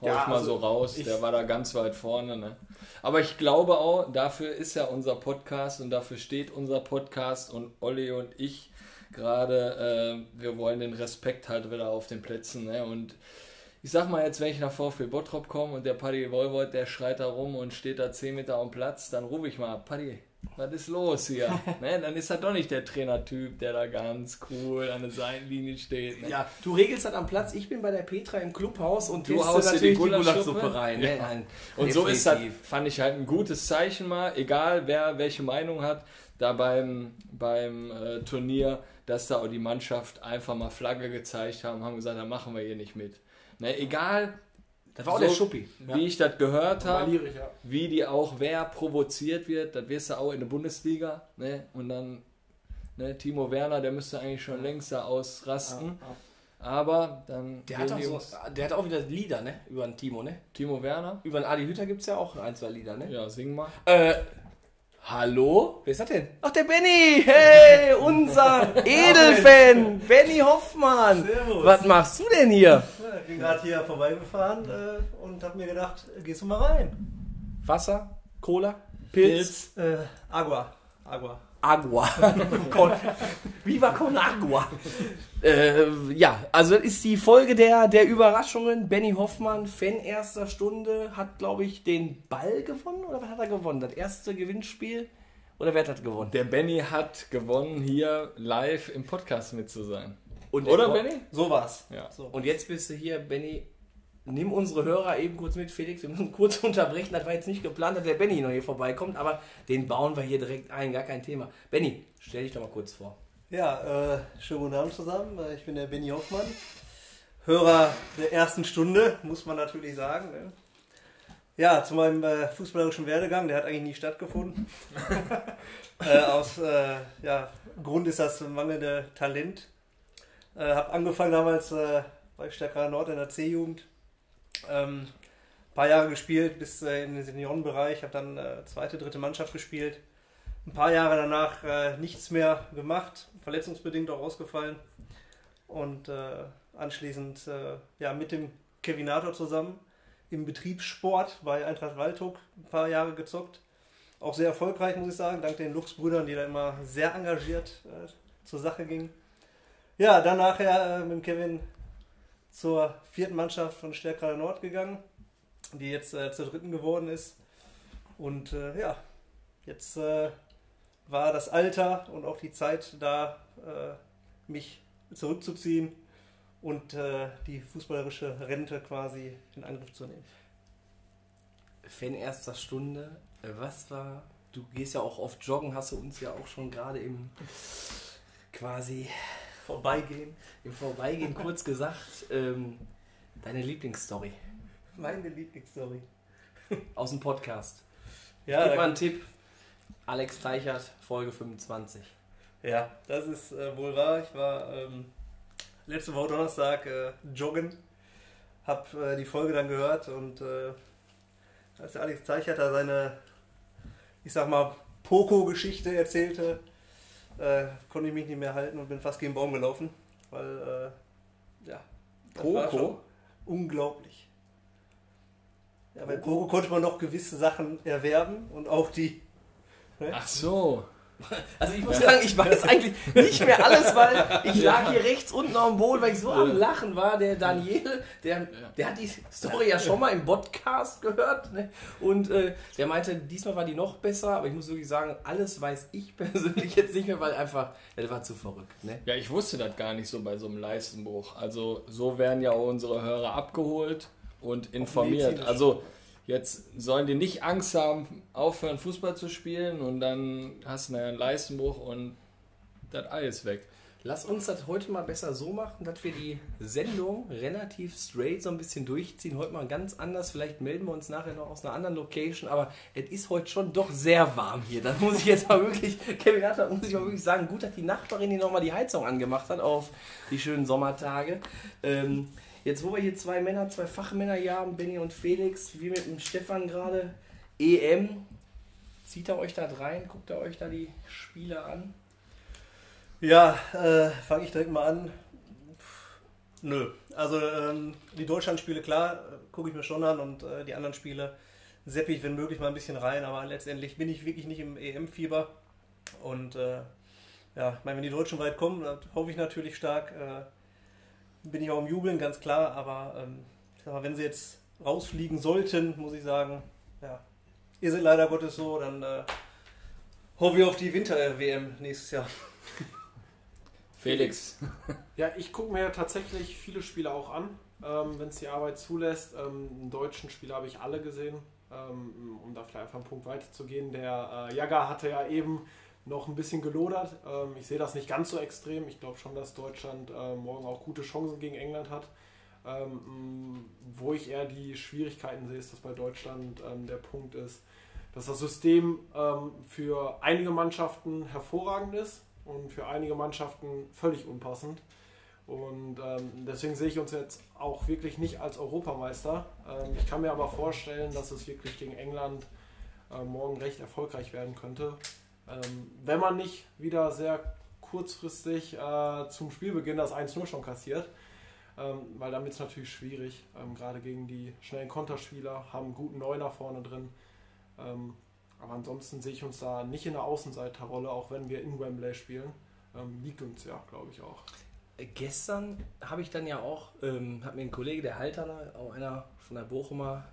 Hau Ja, ich mal also so raus. der war da ganz weit vorne. Ne? Aber ich glaube auch, dafür ist ja unser Podcast und dafür steht unser Podcast und Olli und ich gerade, äh, wir wollen den Respekt halt wieder auf den Plätzen. Ne? Und ich sag mal jetzt, wenn ich nach VfB Bottrop komme und der Paddy Wolwold, der schreit da rum und steht da 10 Meter am Platz, dann rufe ich mal, Paddy, was ist los hier? ne? Dann ist er doch nicht der Trainertyp, der da ganz cool an der Seitenlinie steht. Ne? Ja, du regelst das am Platz. Ich bin bei der Petra im Clubhaus und Du haust dir die Gulaschsuppe rein. Ne? Ja. Und so ist das, definitiv. fand ich halt ein gutes Zeichen mal, egal wer welche Meinung hat, da beim, beim äh, Turnier, dass da auch die Mannschaft einfach mal Flagge gezeigt haben, haben gesagt, da machen wir hier nicht mit. Ne, egal, Das war auch so, der Schuppi. wie ich das gehört habe, ja. wie die auch, wer provoziert wird, das wirst du auch in der Bundesliga. Ne? Und dann, ne, Timo Werner, der müsste eigentlich schon längst da ausrasten. Aber dann Der hat, auch so, der hat auch wieder Lieder, ne? Über den Timo, ne? Timo Werner, Über den Adi Hütter gibt es ja auch ein, zwei Lieder, ne? ja, sing mal. Äh, hallo? Wer ist das denn? Ach, der Benny! Hey, unser Edelfan! Benny Hoffmann! Servus. Was machst du denn hier? Ja, ich bin gerade hier vorbeigefahren äh, und habe mir gedacht, äh, gehst du mal rein. Wasser? Cola? Pilz? Äh, Agua. Agua. Agua. Con Viva con Agua. Äh, ja, also ist die Folge der, der Überraschungen. Benny Hoffmann, Fan erster Stunde, hat, glaube ich, den Ball gewonnen. Oder was hat er gewonnen? Das erste Gewinnspiel? Oder wer hat gewonnen? Der Benny hat gewonnen, hier live im Podcast mit zu sein. Und Oder, Benny? So war's. Ja. So. Und jetzt bist du hier, Benny. Nimm unsere Hörer eben kurz mit, Felix. Wir müssen kurz unterbrechen. Das war jetzt nicht geplant, dass der Benny noch hier vorbeikommt, aber den bauen wir hier direkt ein, gar kein Thema. Benny, stell dich doch mal kurz vor. Ja, äh, schönen guten Abend zusammen. Äh, Ich bin der Benny Hoffmann. Hörer der ersten Stunde, muss man natürlich sagen. Ne? Ja, zu meinem äh, fußballerischen Werdegang, der hat eigentlich nie stattgefunden. äh, aus äh, ja, Grund ist das mangelnde Talent. Äh, habe angefangen damals äh, bei Stärkerer Nord in der C-Jugend. Ähm, paar Jahre gespielt bis äh, in den Seniorenbereich, habe dann äh, zweite, dritte Mannschaft gespielt. Ein paar Jahre danach äh, nichts mehr gemacht, verletzungsbedingt auch ausgefallen. Und äh, anschließend äh, ja, mit dem Kevinator zusammen im Betriebssport bei Eintracht Waldhoek ein paar Jahre gezockt. Auch sehr erfolgreich, muss ich sagen, dank den Lux-Brüdern, die da immer sehr engagiert äh, zur Sache gingen. Ja, dann nachher mit dem Kevin zur vierten Mannschaft von Stärkrade Nord gegangen, die jetzt äh, zur dritten geworden ist. Und äh, ja, jetzt äh, war das Alter und auch die Zeit da, äh, mich zurückzuziehen und äh, die fußballerische Rente quasi in Angriff zu nehmen. Fan erster Stunde. Äh, Was war. Du gehst ja auch oft joggen, hast du uns ja auch schon gerade im quasi Vorbeigehen. im Vorbeigehen kurz gesagt. Ähm, deine Lieblingsstory Meine Lieblingsstory. aus dem Podcast. Ja, Gib mal einen Tipp. Alex Teichert, Folge 25. Ja, das ist äh, wohl wahr. Ich war ähm, letzte Woche Donnerstag äh, joggen, hab äh, die Folge dann gehört und äh, als der Alex Zeichert da seine, ich sag mal, Poco-Geschichte erzählte, äh, konnte ich mich nicht mehr halten und bin fast gegen den Baum gelaufen, weil, äh, ja, schon unglaublich. Ja, bei Poco konnte man noch gewisse Sachen erwerben und auch die Ach so. Also ich muss sagen, ich weiß eigentlich nicht mehr alles, weil ich lag hier rechts unten auf dem Boden, weil ich so am Lachen war. Der Daniel, der, der hat die Story ja schon mal im Podcast gehört. Ne? Und äh, der meinte, diesmal war die noch besser, aber ich muss wirklich sagen, alles weiß ich persönlich jetzt nicht mehr, weil einfach, ja, das war zu verrückt. Ne? Ja, ich wusste das gar nicht so bei so einem Leistenbruch. Also so werden ja unsere Hörer abgeholt und informiert. Also jetzt sollen die nicht Angst haben, aufhören Fußball zu spielen und dann hast du einen Leistenbruch und das alles weg. Lass uns das heute mal besser so machen, dass wir die Sendung relativ straight so ein bisschen durchziehen. Heute mal ganz anders. Vielleicht melden wir uns nachher noch aus einer anderen Location. Aber es ist heute schon doch sehr warm hier. Das muss ich jetzt mal wirklich, Kevin Hatter, muss ich mal wirklich sagen, gut, dass die Nachbarin hier nochmal die Heizung angemacht hat auf die schönen Sommertage. Ähm, jetzt, wo wir hier zwei Männer, zwei Fachmänner hier haben, Benny und Felix, wie mit dem Stefan gerade, EM. Zieht ihr euch da rein? Guckt ihr euch da die Spiele an? Ja, äh, fange ich direkt mal an. Pff, Nö. Also ähm, die Deutschlandspiele, klar, gucke ich mir schon an und äh, die anderen Spiele seppe ich, wenn möglich, mal ein bisschen rein, aber letztendlich bin ich wirklich nicht im EM-Fieber. Und äh, ja, ich meine, wenn die Deutschen weit kommen, hoffe ich natürlich stark, äh, bin ich auch im Jubeln, ganz klar, aber ähm, mal, wenn sie jetzt rausfliegen sollten, muss ich sagen, ja, ist es leider Gottes so, dann äh, hoffe ich auf die Winter-WM nächstes Jahr. Felix. Ja, ich gucke mir tatsächlich viele Spiele auch an, ähm, wenn es die Arbeit zulässt. Ähm, einen deutschen Spieler habe ich alle gesehen, ähm, um da vielleicht einfach einen Punkt weiterzugehen. Der äh, Jaga hatte ja eben noch ein bisschen gelodert. Ähm, ich sehe das nicht ganz so extrem. Ich glaube schon, dass Deutschland äh, morgen auch gute Chancen gegen England hat. Ähm, wo ich eher die Schwierigkeiten sehe, ist, dass bei Deutschland ähm, der Punkt ist, dass das System ähm, für einige Mannschaften hervorragend ist und für einige Mannschaften völlig unpassend. Und ähm, deswegen sehe ich uns jetzt auch wirklich nicht als Europameister. Ähm, ich kann mir aber vorstellen, dass es wirklich gegen England äh, morgen recht erfolgreich werden könnte. Ähm, wenn man nicht wieder sehr kurzfristig äh, zum Spielbeginn das 1-0 schon kassiert. Ähm, weil dann wird es natürlich schwierig, ähm, gerade gegen die schnellen Konterspieler, haben einen guten Neuner vorne drin. Ähm, aber ansonsten sehe ich uns da nicht in der Außenseiterrolle, auch wenn wir in Wembley spielen. Ähm, liegt uns ja, glaube ich, auch. Äh, Gestern habe ich dann ja auch, ähm, hat mir ein Kollege, der Halterner, auch einer von der Bochumer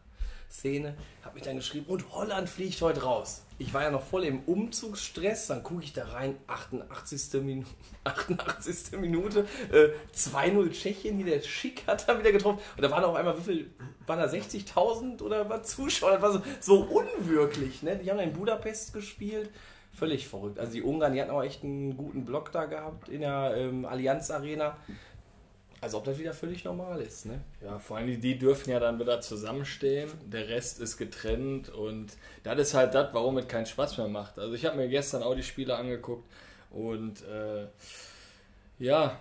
Szene, hat mich dann geschrieben, und Holland fliegt heute raus. Ich war ja noch voll im Umzugsstress, dann gucke ich da rein, 88. Minute, 88. Minute äh, 2-0 Tschechien, hier der Schick hat da wieder getroffen. Und da waren auch einmal, wie viel, waren da 60.000 oder was Zuschauer? Das war so, so unwirklich. Ne? Die haben in Budapest gespielt. Völlig verrückt. Also die Ungarn, die hatten auch echt einen guten Block da gehabt in der ähm, Allianz Arena. Also ob das wieder völlig normal ist, ne? Ja, vor allem die, die dürfen ja dann wieder zusammenstehen. Der Rest ist getrennt und das ist halt das, warum es keinen Spaß mehr macht. Also ich habe mir gestern auch die Spiele angeguckt und äh, ja,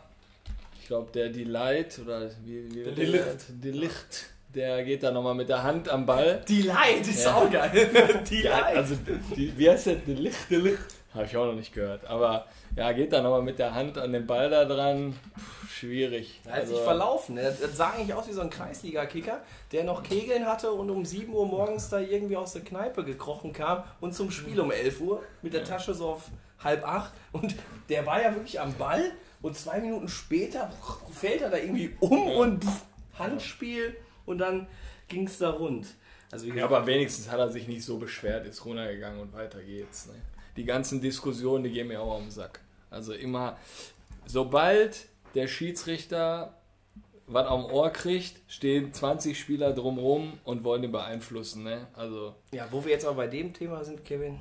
ich glaube der Delight oder wie, wie Der Delicht. der Delicht, der geht da nochmal mit der Hand am Ball. Die Light ist Ja. auch geil. Die Ja, also die, wie heißt der Delicht? Delicht? Habe ich auch noch nicht gehört. Aber ja, geht da nochmal mit der Hand an den Ball da dran. Puh, schwierig. Er hat sich verlaufen. ne? Das, sah eigentlich aus wie so ein Kreisliga-Kicker, der noch Kegeln hatte und um 7 Uhr morgens da irgendwie aus der Kneipe gekrochen kam und zum Spiel um 11 Uhr mit der Tasche so auf halb acht. Und der war ja wirklich am Ball und zwei Minuten später fällt er da irgendwie um und Handspiel und dann ging es da rund. Also Ja, aber wenigstens hat er sich nicht so beschwert, ist runtergegangen und weiter geht's. Ne? Die ganzen Diskussionen, die gehen mir auch auf den Sack. Also immer, sobald der Schiedsrichter was am Ohr kriegt, stehen 20 Spieler drumrum und wollen ihn beeinflussen. Ne? Also, Ja, wo wir jetzt aber bei dem Thema sind, Kevin,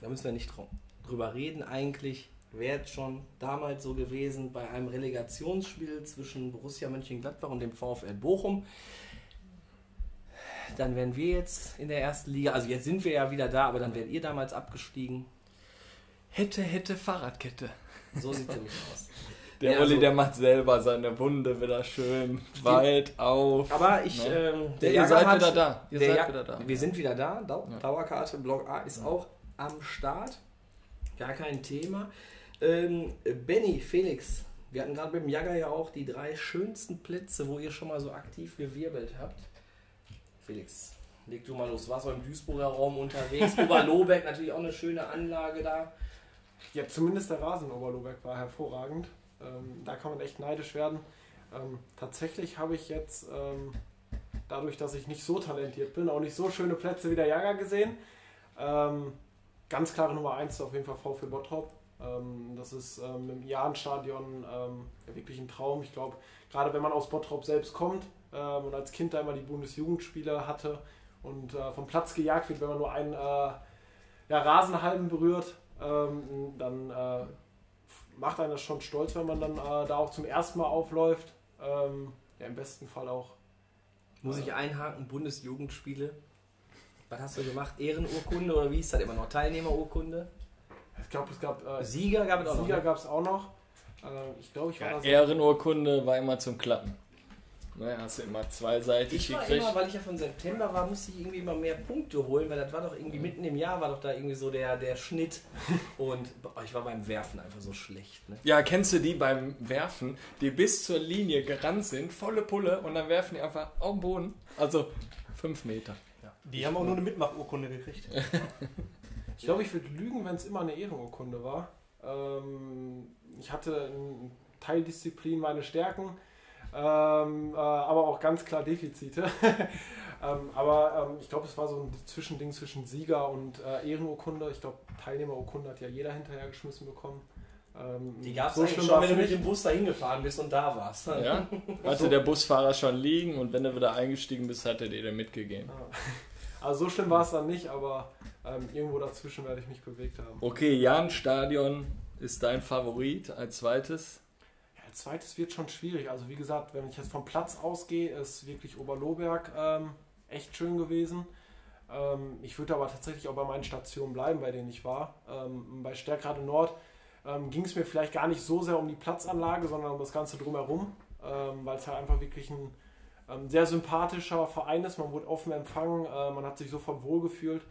da müssen wir nicht dr- drüber reden. Eigentlich wäre es schon damals so gewesen bei einem Relegationsspiel zwischen Borussia Mönchengladbach und dem VfL Bochum. Dann wären wir jetzt in der ersten Liga, also jetzt sind wir ja wieder da, aber dann wärt ihr damals abgestiegen. hätte, hätte Fahrradkette. So sieht es nämlich aus. Der Ja, Olli, also- der macht selber seine Wunde wieder schön weit auf. Aber ich, Ne? ähm, Der, ihr seid hat- wieder da. Ihr seid Ja- wieder da. Wir sind wieder da. Dau Ja. Dauerkarte Block A ist auch am Start. Gar kein Thema. Ähm, Benny, Felix, wir hatten gerade mit dem Jagger ja auch die drei schönsten Plätze, wo ihr schon mal so aktiv gewirbelt habt. Felix, leg du mal los. Warst du im Duisburger Raum unterwegs? Oberlobeck natürlich auch eine schöne Anlage da. Ja, zumindest der Rasen in Oberlobeck war hervorragend. Ähm, da kann man echt neidisch werden. Ähm, tatsächlich habe ich jetzt, ähm, dadurch, dass ich nicht so talentiert bin, auch nicht so schöne Plätze wie der Jager gesehen. Ähm, ganz klare Nummer 1 auf jeden Fall VfL Bottrop. Ähm, das ist ähm, im Jahrenstadion wirklich ein Traum. Ich glaube, gerade wenn man aus Bottrop selbst kommt ähm, und als Kind da immer die Bundesjugendspiele hatte und äh, vom Platz gejagt wird, wenn man nur einen äh, ja, Rasenhalben berührt, ähm, dann äh, macht einen das schon stolz, wenn man dann äh, da auch zum ersten Mal aufläuft. Ähm, ja, im besten Fall auch. Muss ich einhaken, Bundesjugendspiele. Was hast du gemacht? Ehrenurkunde oder wie ist das immer noch? Teilnehmerurkunde? Ich glaube, es gab äh, Sieger gab es auch Sieger noch. ne? gab es auch noch. Äh, ich glaube, ich war Ja, Ehrenurkunde war immer zum Klappen. Ne, hast du immer zweiseitig Ich war gekriegt. immer, weil ich ja von September war, musste ich irgendwie immer mehr Punkte holen, weil das war doch irgendwie mitten im Jahr, war doch da irgendwie so der, der Schnitt. Und ich war beim Werfen einfach so schlecht. Ne? Ja, kennst du die beim Werfen, die bis zur Linie gerannt sind, volle Pulle, und dann werfen die einfach auf den Boden? Also fünf Meter. Die haben auch nur eine Mitmachurkunde gekriegt. Ich glaube, ich würde lügen, wenn es immer eine Ehrenurkunde war. Ähm, ich hatte in Teildisziplin meine Stärken, ähm, äh, aber auch ganz klar Defizite. ähm, aber ähm, ich glaube, es war so ein Zwischending zwischen Sieger und äh, Ehrenurkunde. Ich glaube, Teilnehmerurkunde hat ja jeder hinterher geschmissen bekommen. Ähm, Die gab es so eigentlich schon, wenn du mit dem Bus dahin gefahren bist und da warst. Ja? Hatte der Busfahrer schon liegen und wenn du wieder eingestiegen bist, hat er dir den mitgegeben. Also so schlimm war es dann nicht, aber ähm, irgendwo dazwischen werde ich mich bewegt haben. Okay, Jan-Stadion ist dein Favorit als zweites. Als zweites wird schon schwierig. Also wie gesagt, wenn ich jetzt vom Platz ausgehe, ist wirklich Oberloberg ähm, echt schön gewesen. Ähm, ich würde aber tatsächlich auch bei meinen Stationen bleiben, bei denen ich war. Ähm, bei Stärkrade Nord ähm, ging es mir vielleicht gar nicht so sehr um die Platzanlage, sondern um das Ganze drumherum, ähm, weil es halt einfach wirklich ein ähm, sehr sympathischer Verein ist. Man wurde offen empfangen, äh, man hat sich sofort wohlgefühlt.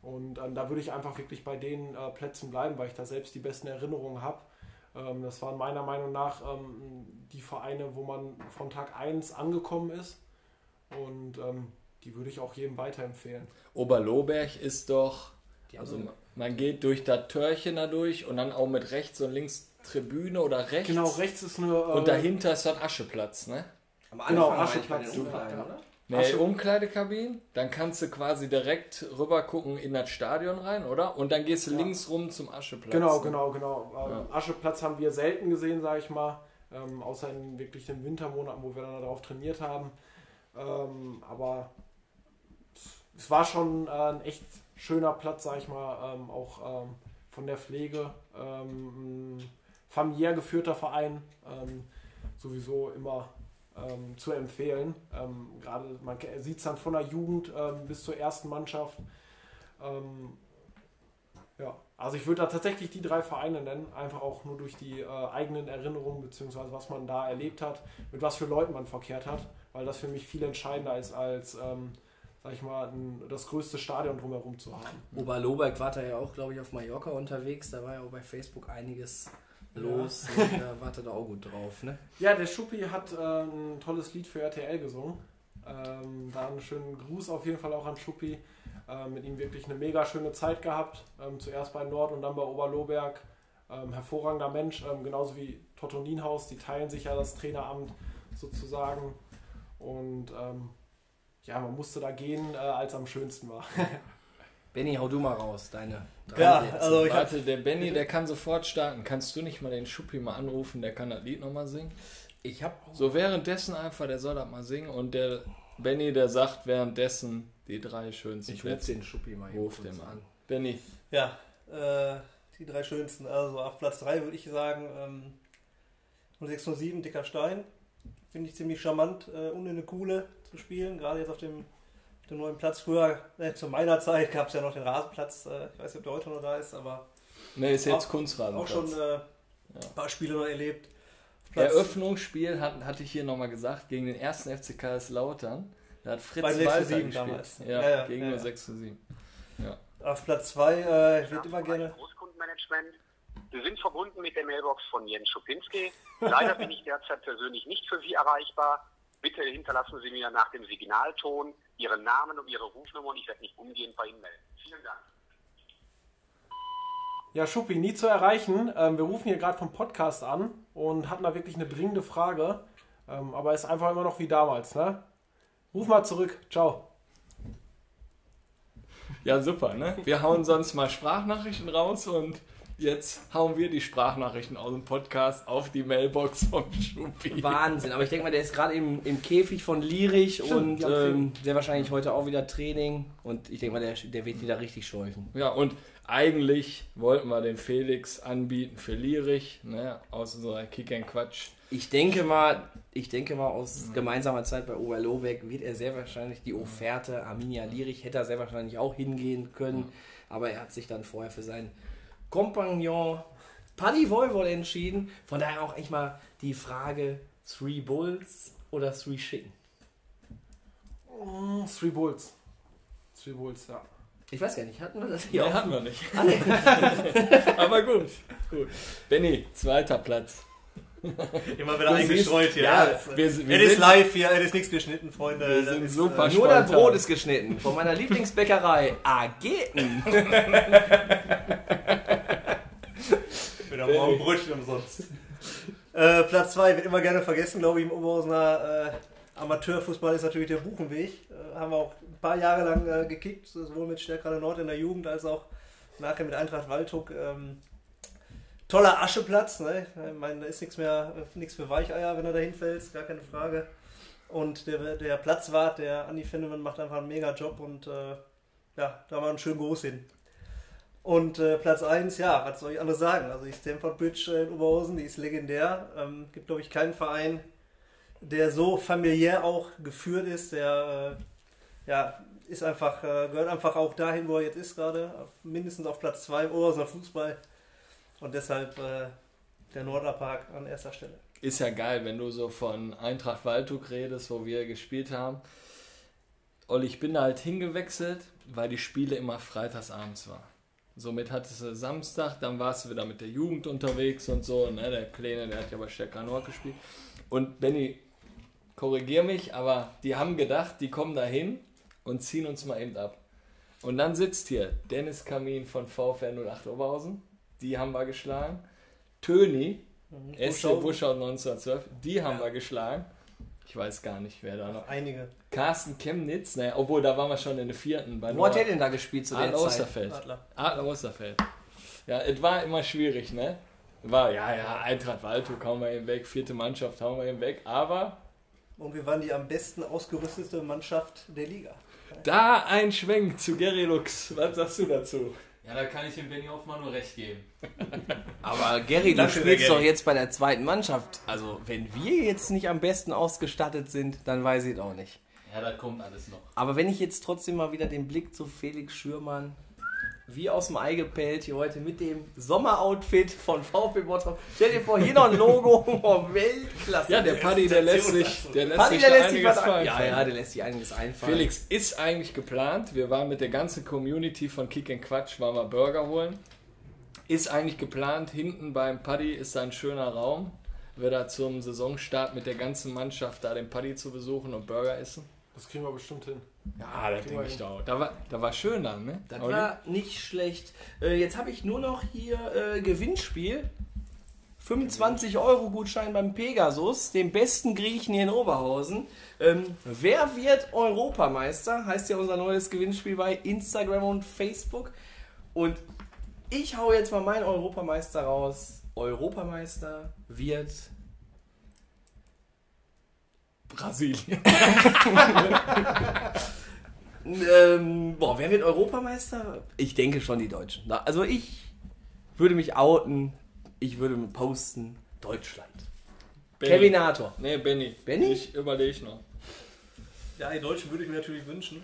Und da würde ich einfach wirklich bei den äh, Plätzen bleiben, weil ich da selbst die besten Erinnerungen habe. Ähm, das waren meiner Meinung nach ähm, die Vereine, wo man von Tag 1 angekommen ist. Und ähm, die würde ich auch jedem weiterempfehlen. Oberloberg ist doch, also man- geht durch das Türchen da durch und dann auch mit rechts und links Tribüne oder rechts. Genau, rechts ist eine. Äh, Und dahinter ist dann Ascheplatz, ne? am genau, Anfang bei Ascheplatz. Ja. oder? Nee, Umkleidekabinen, dann kannst du quasi direkt rüber gucken in das Stadion rein, oder? Und dann gehst du Ja. links rum zum Ascheplatz. Genau, genau, genau. Ähm, Ja. Ascheplatz haben wir selten gesehen, sage ich mal. Ähm, außer in wirklich den Wintermonaten, wo wir dann darauf trainiert haben. Ähm, aber es war schon äh, ein echt schöner Platz, sage ich mal. Ähm, auch ähm, von der Pflege. Ähm, ein familiär geführter Verein. Sowieso immer ähm, zu empfehlen. Ähm, Gerade man sieht es dann von der Jugend ähm, bis zur ersten Mannschaft. Ähm, ja, also ich würde da tatsächlich die drei Vereine nennen, einfach auch nur durch die äh, eigenen Erinnerungen, beziehungsweise was man da erlebt hat, mit was für Leuten man verkehrt hat, weil das für mich viel entscheidender ist, als, ähm, sag ich mal, ein, das größte Stadion drumherum zu haben. Oberloberg war da ja auch, glaube ich, auf Mallorca unterwegs. Da war ja auch bei Facebook einiges los. Und Da war da auch gut drauf, ne? Ja, der Schuppi hat äh, ein tolles Lied für RTL gesungen. Ähm, da einen schönen Gruß auf jeden Fall auch an Schuppi. Äh, mit ihm wirklich eine mega schöne Zeit gehabt. Ähm, zuerst bei Nord und dann bei Oberloberg. Ähm, hervorragender Mensch, ähm, genauso wie Totto Nienhaus. Die teilen sich ja das Traineramt sozusagen. Und ähm, ja, man musste da gehen, äh, als am schönsten war. Benny, hau du mal raus, deine drei Ja, Sätze. also ich hab, Warte, der Benny, der kann sofort starten. Kannst du nicht mal den Schuppi mal anrufen, der kann das Lied nochmal singen? ich habe So währenddessen einfach, der soll das mal singen und der Benny, der sagt währenddessen die drei schönsten ich rufe Plätze. den Schuppi mal hier Ruf den mal an. Benny, ja, äh, die drei schönsten. Also auf Platz 3 würde ich sagen, ähm, 0607, Dicker Stein. Finde ich ziemlich charmant äh, und eine coole zu spielen, gerade jetzt auf dem, dem neuen Platz. Früher, äh, zu meiner Zeit, gab es ja noch den Rasenplatz. Äh, ich weiß nicht, ob der heute noch da ist, aber ne, ist jetzt Auch- Kunstrasen. auch schon äh, ein paar Spiele noch erlebt. Auf Platz- Eröffnungsspiel hat, hatte ich hier nochmal gesagt, gegen den ersten FC Kaiserslautern. Da hat Fritz Bei 6 zu Walter 7 gespielt. damals. Ja, Ja, ja, gegen ja, nur ja. 6 zu 7. Auf Platz 2 äh, wird immer gerne. Großkundenmanagement. Wir sind verbunden mit der Mailbox von Jens Schupinski. Leider bin ich derzeit persönlich nicht für Sie erreichbar. Bitte hinterlassen Sie mir nach dem Signalton Ihren Namen und Ihre Rufnummer und ich werde mich umgehend bei Ihnen melden. Vielen Dank. Ja, Schuppi, nie zu erreichen. Ähm, wir rufen hier gerade vom Podcast an und hatten da wirklich eine dringende Frage. Ähm, aber ist einfach immer noch wie damals, ne? Ruf mal zurück. Ciao. Ja, super, ne? Wir hauen sonst mal Sprachnachrichten raus und jetzt hauen wir die Sprachnachrichten aus dem Podcast auf die Mailbox vom Schuppi. Wahnsinn, aber ich denke mal, der ist gerade im, im Käfig von Lierich Stimmt, und ähm, sehr wahrscheinlich heute auch wieder Training und ich denke mal, der, der wird wieder richtig schäufen. Ja, und eigentlich wollten wir den Felix anbieten für Lierich, ne? Aus unserer Kick and Quatsch. Ich denke mal, ich denke mal, aus gemeinsamer Zeit bei Oberlobeck wird er sehr wahrscheinlich die Offerte Arminia Lierich hätte er sehr wahrscheinlich auch hingehen können, aber er hat sich dann vorher für seinen Kompagnon Paddy Voivod entschieden. Von daher auch echt mal die Frage: Three Bulls oder Three Chicken? Mm, Three Bulls. Three Bulls, ja. Ich weiß gar nicht, hatten wir das Nee, hier auch? hatten wir nicht. Aber gut, gut. Benny, zweiter Platz. Immer wieder Du eingestreut hier. ja, äh, wir- wir es ist sind- live hier, es ist nichts geschnitten, Freunde. Wir Das sind ist, super Äh, Nur das. Brot ist geschnitten. Von meiner Lieblingsbäckerei Ageten. wieder morgen ein Brötchen umsonst. äh, Platz 2 wird immer gerne vergessen, glaube ich, im Oberhausener äh, Amateurfußball ist natürlich der Buchenweg. Äh, haben wir auch ein paar Jahre lang äh, gekickt, sowohl mit Stärkrade Nord in der Jugend als auch nachher mit Eintracht Waldhoek. Ähm, toller Ascheplatz, ne? Ich meine, da ist nichts mehr, nichts für Weicheier, wenn er da hinfällt, gar keine Frage. Und der, der Platzwart, der Andi Finnemann, macht einfach einen mega Job und äh, ja, da war ein schönen Gruß hin. Und äh, Platz 1, ja, was soll ich anderes sagen? Also die Stamford Bridge äh, in Oberhausen, die ist legendär. Ähm, gibt, glaube ich, keinen Verein, der so familiär auch geführt ist. Der äh, ja, ist einfach, äh, gehört einfach auch dahin, wo er jetzt ist gerade. Mindestens auf Platz 2 im Oberhausener Fußball. Und deshalb äh, der Norderpark an erster Stelle. Ist ja geil, wenn du so von Eintracht Waldhoek redest, wo wir gespielt haben. Olli, ich bin da halt hingewechselt, weil die Spiele immer freitagsabends waren. Somit hattest du Samstag, dann warst du wieder mit der Jugend unterwegs und so. Ne? Der Kleine, der hat ja bei Stärker Nord gespielt. Und Benny, korrigier mich, aber die haben gedacht, die kommen da hin und ziehen uns mal eben ab. Und dann sitzt hier Dennis Kamin von VfR 08 Oberhausen. Die haben wir geschlagen. Töni, SC Buschau 1912, die haben wir geschlagen. Ich weiß gar nicht, wer da noch. Einige. Carsten Chemnitz, naja, obwohl da waren wir schon in der vierten. Bei Wo hat der denn da gespielt zu der Adler Zeit? Osterfeld. Adler. Adler Osterfeld. Ja, es war immer schwierig, ne? War, ja, ja, Eintracht Waldhoek hauen wir eben weg, vierte Mannschaft hauen wir eben weg, aber Und wir waren die am besten ausgerüstete Mannschaft der Liga. da ein Schwenk zu Gary Lux. Was sagst du dazu? Ja, da kann ich dem Benny Hoffmann nur recht geben. Aber Gary, du spielst doch jetzt bei der zweiten Mannschaft. Also, wenn wir jetzt nicht am besten ausgestattet sind, dann weiß ich es auch nicht. Ja, da kommt alles noch. Aber wenn ich jetzt trotzdem mal wieder den Blick zu Felix Schürmann wie aus dem Ei gepellt hier heute mit dem Sommeroutfit von VfB Bottrop. Stell dir vor, hier noch ein Logo, oh, Weltklasse. Ja, der Paddy, der lässt sich, der lässt Paddy, sich der lässt einiges was ein. fallen. Ja, ja, der lässt sich einiges einfallen. Felix ist eigentlich geplant. Wir waren mit der ganzen Community von Kick and Quatsch, waren wir Burger holen. Ist eigentlich geplant. Hinten beim Paddy ist da ein schöner Raum. Wir da zum Saisonstart mit der ganzen Mannschaft da den Paddy zu besuchen und Burger essen. Das kriegen wir bestimmt hin. Ja, das denke ich doch. Da war, da war schön dann, ne? Das Olli? war nicht schlecht. Äh, jetzt habe ich nur noch hier äh, Gewinnspiel. 25 Euro Gutschein beim Pegasus, dem besten Griechen hier in Oberhausen. Ähm, wer wird Europameister? Heißt ja unser neues Gewinnspiel bei Instagram und Facebook. Und ich hau jetzt mal meinen Europameister raus. Europameister wird Brasilien. Ähm, boah, wer wird Europameister? Ich denke schon die Deutschen. Also ich würde mich outen, ich würde posten Deutschland. Kevinator. Nee, Benny. Benny? Ich überlege noch. Ja, die Deutschen würde ich mir natürlich wünschen.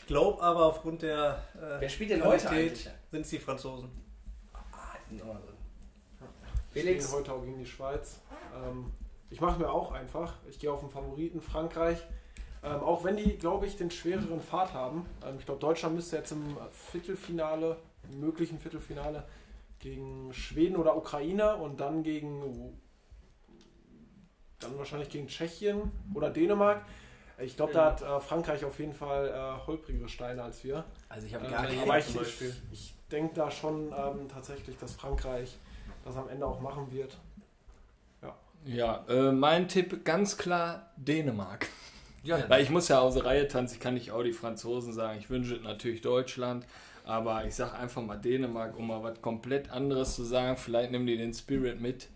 Ich glaube aber aufgrund der äh, Wer spielt denn heute Qualität eigentlich? sind es die Franzosen. Felix. Ich spiele heute auch gegen die Schweiz. Ähm, ich mache mir auch einfach. Ich gehe auf den Favoriten Frankreich. Ähm, auch wenn die, glaube ich, den schwereren Pfad haben. Ähm, ich glaube, Deutschland müsste jetzt im Viertelfinale, im möglichen Viertelfinale, gegen Schweden oder Ukraine und dann gegen dann wahrscheinlich gegen Tschechien oder Dänemark. Ich glaube, da hat äh, Frankreich auf jeden Fall äh, holprigere Steine als wir. Also ich habe Ähm, gar nicht. aber ich, ich, ich denke da schon ähm, tatsächlich, dass Frankreich das am Ende auch machen wird. Ja, äh, mein Tipp ganz klar Dänemark. Ja, Weil ich muss ja aus der Reihe tanzen, ich kann nicht auch die Franzosen sagen. Ich wünsche natürlich Deutschland, aber ich sage einfach mal Dänemark, um mal was komplett anderes zu sagen. Vielleicht nehmen die den Spirit mit.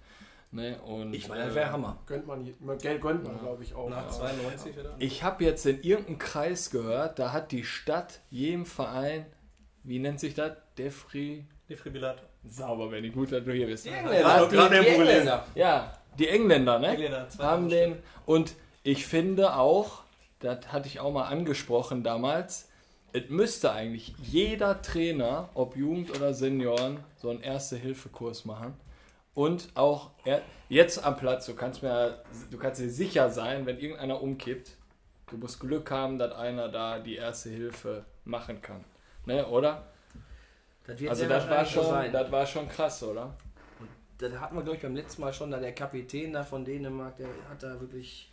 Ne? Und, ich meine, das äh, wäre Hammer. Gönnt man, Geld gönnt man, glaube ich, auch. Nach Ja. 92 oder? Ich habe jetzt in irgendeinem Kreis gehört, da hat die Stadt jedem Verein, wie nennt sich das? Defri. Defibrillator. Sauber, wenn ich gut, dass du hier bist. Die Hat Engländer, die- gerade irgendwo gelesen. Engländer. Ja, die Engländer, ne? Engländer, zwei haben Stück. den. Und ich finde auch, das hatte ich auch mal angesprochen damals, es müsste eigentlich jeder Trainer, ob Jugend oder Senioren, so einen Erste-Hilfe-Kurs machen. Und auch jetzt am Platz, du kannst mir, du kannst dir sicher sein, wenn irgendeiner umkippt, du musst Glück haben, dass einer da die Erste Hilfe machen kann. Ne, oder? Das wird Also das war schon, sein. das war schon krass, oder? Das hatten wir, glaube ich, beim letzten Mal schon, da der Kapitän da von Dänemark, der hat da wirklich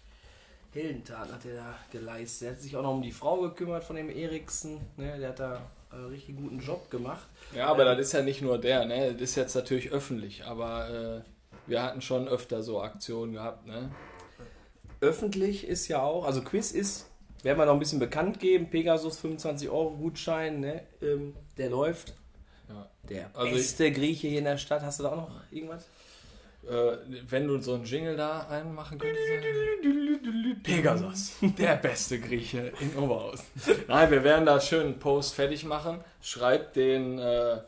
Heldentaten hat er da geleistet. Der hat sich auch noch um die Frau gekümmert von dem Eriksen. Ne? Der hat da einen richtig guten Job gemacht. Ja, aber das ist ja nicht nur der, ne? Das ist jetzt natürlich öffentlich, aber äh, wir hatten schon öfter so Aktionen gehabt, ne? Öffentlich ist ja auch, also Quiz ist, werden wir noch ein bisschen bekannt geben, Pegasus 25 Euro Gutschein, ne? ähm, der läuft. Der Also beste Grieche hier in der Stadt. Hast du da auch noch irgendwas? Äh, wenn du so einen Jingle da einmachen könntest. Pegasus, der beste Grieche in Oberhausen. Nein, wir werden da schön einen Post fertig machen. Schreibt den, äh,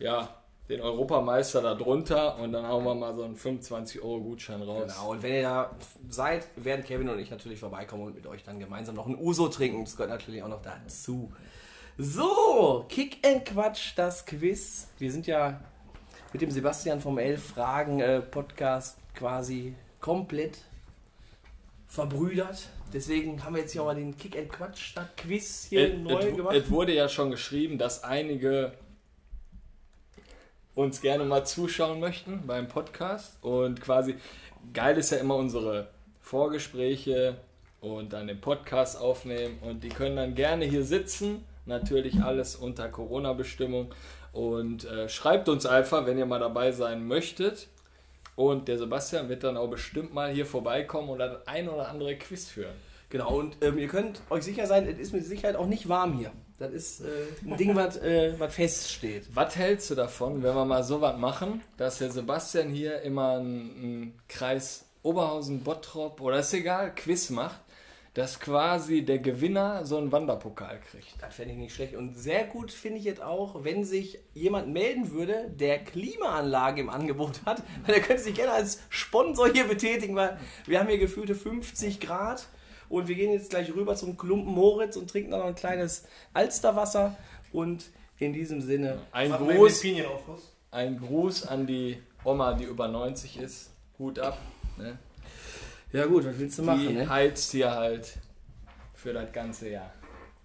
ja, den Europameister da drunter und dann hauen wir mal so einen 25-Euro-Gutschein raus. Genau, und wenn ihr da seid, werden Kevin und ich natürlich vorbeikommen und mit euch dann gemeinsam noch ein Uso trinken. Das gehört natürlich auch noch dazu. So, Kick and Quatsch, das Quiz. Wir sind ja mit dem Sebastian vom Elf Fragen äh, Podcast quasi komplett verbrüdert. Deswegen haben wir jetzt hier auch mal den Kick and Quatsch, das Quiz hier Es- neu es- gemacht. Es wurde ja schon geschrieben, dass einige uns gerne mal zuschauen möchten beim Podcast. Und quasi geil ist ja immer unsere Vorgespräche und dann den Podcast aufnehmen. Und die können dann gerne hier sitzen. Natürlich alles unter Corona-Bestimmung. Und äh, schreibt uns einfach, wenn ihr mal dabei sein möchtet. Und der Sebastian wird dann auch bestimmt mal hier vorbeikommen und das ein oder andere Quiz führen. Genau, und ähm, ihr könnt euch sicher sein, es ist mit Sicherheit auch nicht warm hier. Das ist äh, ein Ding, was äh, feststeht. Was hältst du davon, wenn wir mal so was machen, dass der Sebastian hier immer einen, einen Kreis Oberhausen, Bottrop oder ist egal, Quiz macht, dass quasi der Gewinner so einen Wanderpokal kriegt? Das fände ich nicht schlecht. Und sehr gut finde ich jetzt auch, wenn sich jemand melden würde, der Klimaanlage im Angebot hat. Weil der könnte sich gerne als Sponsor hier betätigen, weil wir haben hier gefühlte 50 Grad. Und wir gehen jetzt gleich rüber zum Klumpen Moritz und trinken dann noch ein kleines Alsterwasser. Und in diesem Sinne, Ein Gruß, ein Gruß an die Oma, die über 90 ist. Hut ab. Ne? Ja gut, was willst du Die machen? Ne? heizt hier halt für das ganze Jahr.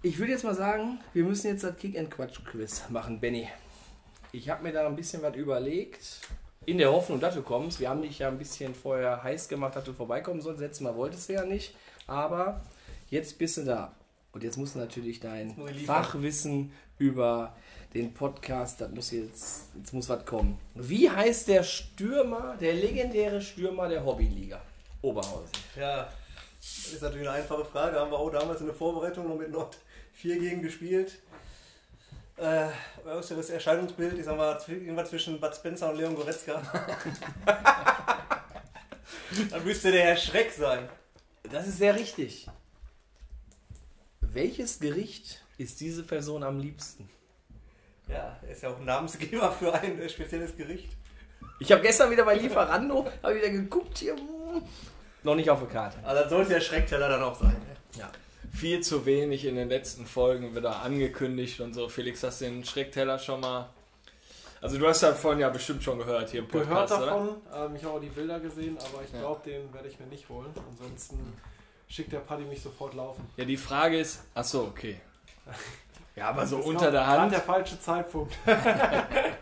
Ich würde jetzt mal sagen, wir müssen jetzt das Kick-and-Quatsch-Quiz machen, Benny. Ich habe mir da ein bisschen was überlegt. In der Hoffnung, dass du kommst. Wir haben dich ja ein bisschen vorher heiß gemacht, dass du vorbeikommen sollst. Letztes Mal wolltest du ja nicht. Aber jetzt bist du da. Und jetzt musst du natürlich dein. Fachwissen über den Podcast, das muss jetzt, jetzt muss was kommen. Wie heißt der Stürmer, der legendäre Stürmer der Hobbyliga? Oberhausen. Ja, das ist natürlich eine einfache Frage. Haben wir auch damals in der Vorbereitung noch mit Nord 4 gegen gespielt. Äh, äußeres Erscheinungsbild, ich sag mal, irgendwas zwischen Bud Spencer und Leon Goretzka. Dann müsste der Herr Schreck sein. Das ist sehr richtig. Welches Gericht ist diese Person am liebsten? Ja, er ist ja auch ein Namensgeber für ein äh, spezielles Gericht. Ich habe gestern wieder bei Lieferando hab wieder geguckt hier. hm, Noch nicht auf der Karte. Also das sollte der Schreckteller dann auch sein. Ja. Viel zu wenig in den letzten Folgen wieder angekündigt und so. Felix, hast du den Schreckteller schon mal. Also, du hast davon ja bestimmt schon gehört hier im Gehört Podcast, oder? davon, ähm, ich habe auch die Bilder gesehen, aber ich Ja. glaube, den werde ich mir nicht holen. Ansonsten schickt der Paddy mich sofort laufen. Ja, die Frage ist, ach so, okay. Ja, aber so unter der Hand. der falsche Zeitpunkt.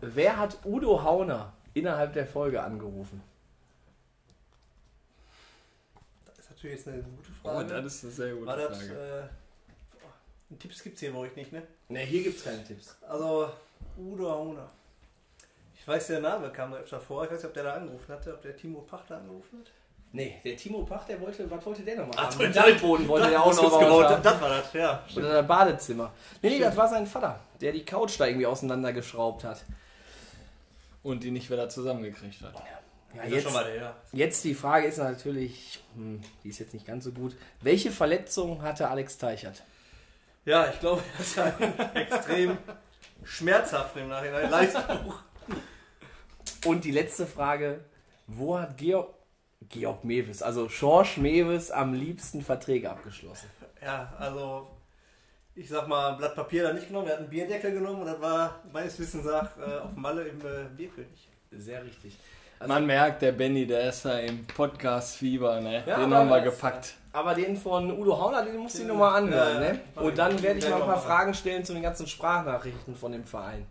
Wer hat Udo Hauner innerhalb der Folge angerufen? Natürlich jetzt eine gute Oh, Frage. das ist eine sehr gute War das, Frage. äh, Tipps gibt es hier bei euch nicht, ne? Ne, hier gibt es keine Tipps. Also, Udo Hauna. Ich weiß, der Name kam da öfter vor. Ich weiß nicht, ob der da angerufen hatte, ob der Timo Pachter angerufen hat. Nee, der Timo Pach, der wollte, was wollte der nochmal? Ach, haben? der- Den Dachboden wollte der Das- ausgebaut haben. Das war das, ja. Oder das Badezimmer. Nee, nee, das war sein Vater, der die Couch da irgendwie auseinandergeschraubt hat. Und die nicht wieder zusammengekriegt hat. Ja, Das ist jetzt, ja. jetzt die Frage ist natürlich, hm, die ist jetzt nicht ganz so gut. Welche Verletzung hatte Alex Teichert? Ja, ich glaube, das ist ein extrem schmerzhaft im Nachhinein. Leistungsbuch. Und die letzte Frage, wo hat Georg, Georg Mewes, also Schorsch Mewes am liebsten Verträge abgeschlossen? Ja, also ich sag mal, ein Blatt Papier da nicht genommen, er hat einen Bierdeckel genommen und das war meines Wissens nach äh, auf Malle im äh, Bierkönig. Sehr richtig. Also- Man merkt, der Benny, der ist da im Podcast-Fieber, ne? Ja, Den haben wir gepackt. Aber den von Udo Hauner, den musst du dir nochmal anhören. Ja, Ne? Und dann werde ich mal ein paar Fragen stellen zu den ganzen Sprachnachrichten von dem Verein.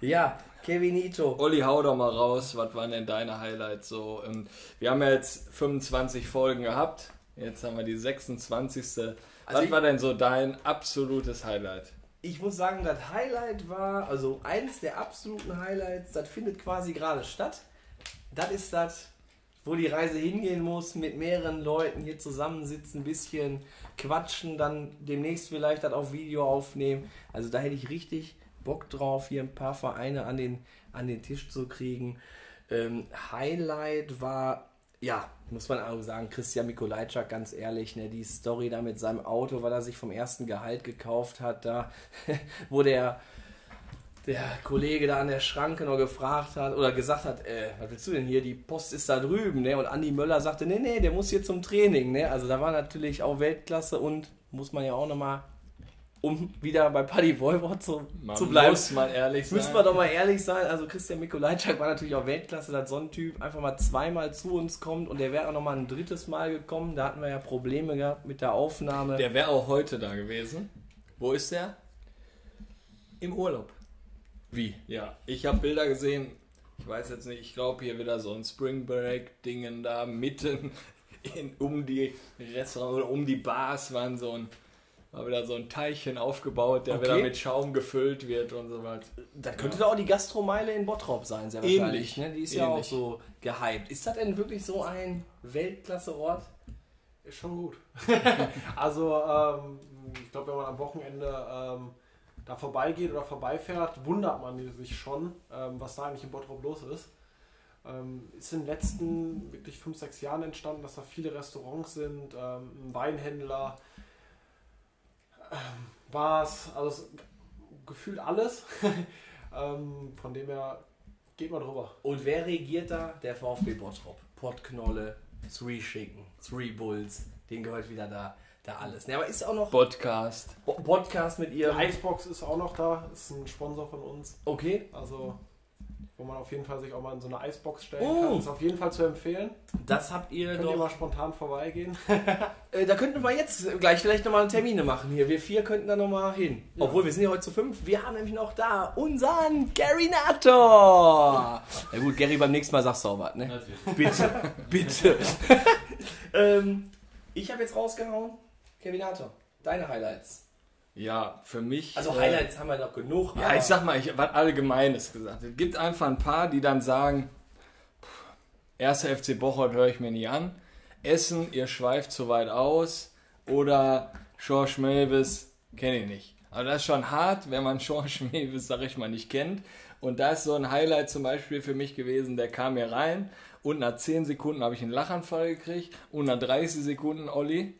Ja, Kevinito. Olli, hau doch mal raus, was waren denn deine Highlights so? Ähm, Wir haben ja jetzt 25 Folgen gehabt, jetzt haben wir die 26. Also was war denn so dein absolutes Highlight? Ich muss sagen, das Highlight war, also eins der absoluten Highlights, das findet quasi gerade statt. Das ist das, wo die Reise hingehen muss, mit mehreren Leuten hier zusammensitzen, ein bisschen quatschen, dann demnächst vielleicht das auf Video aufnehmen. Also da hätte ich richtig Bock drauf, hier ein paar Vereine an den, an den Tisch zu kriegen. Ähm, Highlight war, ja, muss man auch sagen, Christian Mikolajczak, ganz ehrlich, ne, die Story da mit seinem Auto, weil er sich vom ersten Gehalt gekauft hat, da, wo der, der Kollege da an der Schranke noch gefragt hat oder gesagt hat, äh, was willst du denn hier, die Post ist da drüben, ne? Und Andi Möller sagte, nee, nee, der muss hier zum Training, ne? Also da war natürlich auch Weltklasse und muss man ja auch nochmal, um wieder bei Paddy Voivod zu, Man zu bleiben, muss mal ehrlich sein. Müssen wir doch mal ehrlich sein, also Christian Mikolajczak war natürlich auch Weltklasse, dass so ein Typ einfach mal zweimal zu uns kommt und der wäre auch noch mal ein drittes Mal gekommen. Da hatten wir ja Probleme gehabt mit der Aufnahme. Der wäre auch heute da gewesen. Wo ist der? Im Urlaub. Wie? Ja, ich habe Bilder gesehen. Ich weiß jetzt nicht, ich glaube hier wieder so ein Spring Break Dingen da mitten in, um die Restaurants oder um die Bars waren so ein war wieder so ein Teilchen aufgebaut, der Okay. wieder mit Schaum gefüllt wird und so weiter. Das könnte doch auch die Gastromeile in Bottrop sein, sehr Ähnlich. wahrscheinlich. Ne? Die ist ja auch Ähnlich. so gehypt. Ist das denn wirklich so ein Weltklasse-Ort? Ist schon gut. also, ähm, ich glaube, wenn man am Wochenende ähm, da vorbeigeht oder vorbeifährt, wundert man sich schon, ähm, was da eigentlich in Bottrop los ist. Ähm, ist in den letzten wirklich fünf, sechs Jahren entstanden, dass da viele Restaurants sind, ähm, ein Weinhändler, ähm, Bars, also gefühlt alles. ähm, von dem her geht mal drüber. Und wer regiert da? Der VfB Bottrop. Pottknolle, Three Chicken, Three Bulls, den gehört wieder da, da alles. Ne, aber ist auch noch Podcast. Bo- Podcast mit Die ihr. Icebox ist auch noch da, ist ein Sponsor von uns. Okay, Also, wo man auf jeden Fall sich auch mal in so eine Eisbox stellen Oh. kann. Ist auf jeden Fall zu empfehlen. das habt ihr Könnt doch ihr mal spontan vorbeigehen. Äh, da könnten wir jetzt gleich vielleicht nochmal Termine machen hier. Wir vier könnten da nochmal hin. Ja. Obwohl, wir sind ja heute zu fünf. Wir haben nämlich noch da unseren Gary Nator. Na gut, Gary, beim nächsten Mal sagst du auch was, ne? Natürlich. Bitte, bitte. ähm, ich habe jetzt rausgehauen. Kevin Nator, deine Highlights. Ja, für mich. Also äh, Highlights haben wir doch genug. Ja, aber- ich sag mal, ich was Allgemeines gesagt. Es gibt einfach ein paar, die dann sagen, erster FC Bocholt höre ich mir nie an. Essen, ihr schweift zu weit aus. Oder George Mavis, kenne ich nicht. Also das ist schon hart, wenn man George Mavis, sag ich mal, nicht kennt. Und da ist so ein Highlight zum Beispiel für mich gewesen, der kam hier rein und nach 10 Sekunden habe ich einen Lachanfall gekriegt und nach 30 Sekunden, Olli,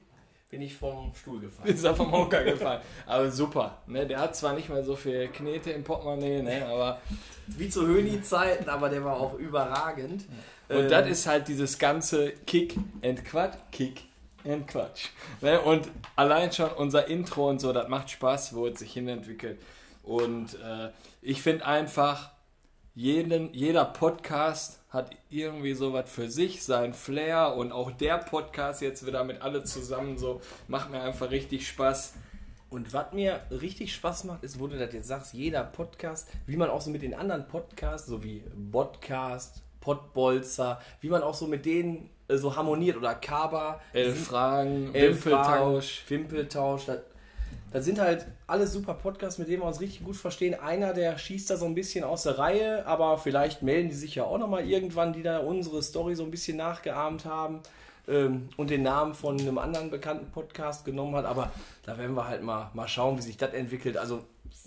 bin ich vom Stuhl gefallen. ist er vom Hocker gefallen. Aber super. Ne? Der hat zwar nicht mehr so viel Knete im Portemonnaie, ne? aber Wie zu Höni-Zeiten, aber der war auch überragend. Und Ähm, das ist halt dieses ganze Kick and Quatsch, Kick and Quatsch. Ne? Und allein schon unser Intro und so, das macht Spaß, wo es sich hinentwickelt. Und äh, ich finde einfach, jeden, jeder Podcast hat irgendwie sowas für sich, sein Flair und auch der Podcast jetzt wieder mit alle zusammen so, macht mir einfach richtig Spaß. Und was mir richtig Spaß macht, ist, wo du das jetzt sagst, jeder Podcast, wie man auch so mit den anderen Podcasts, so wie Podcast, Pottbolzer, wie man auch so mit denen äh, so harmoniert oder Kaba, Elf Fragen, Elf Wimpeltausch. Wimpeltausch. Das, das sind halt alles super Podcasts, mit denen wir uns richtig gut verstehen. Einer, der schießt da so ein bisschen aus der Reihe, aber vielleicht melden die sich ja auch nochmal irgendwann, die da unsere Story so ein bisschen nachgeahmt haben ähm, und den Namen von einem anderen bekannten Podcast genommen hat. Aber da werden wir halt mal, mal schauen, wie sich das entwickelt. Also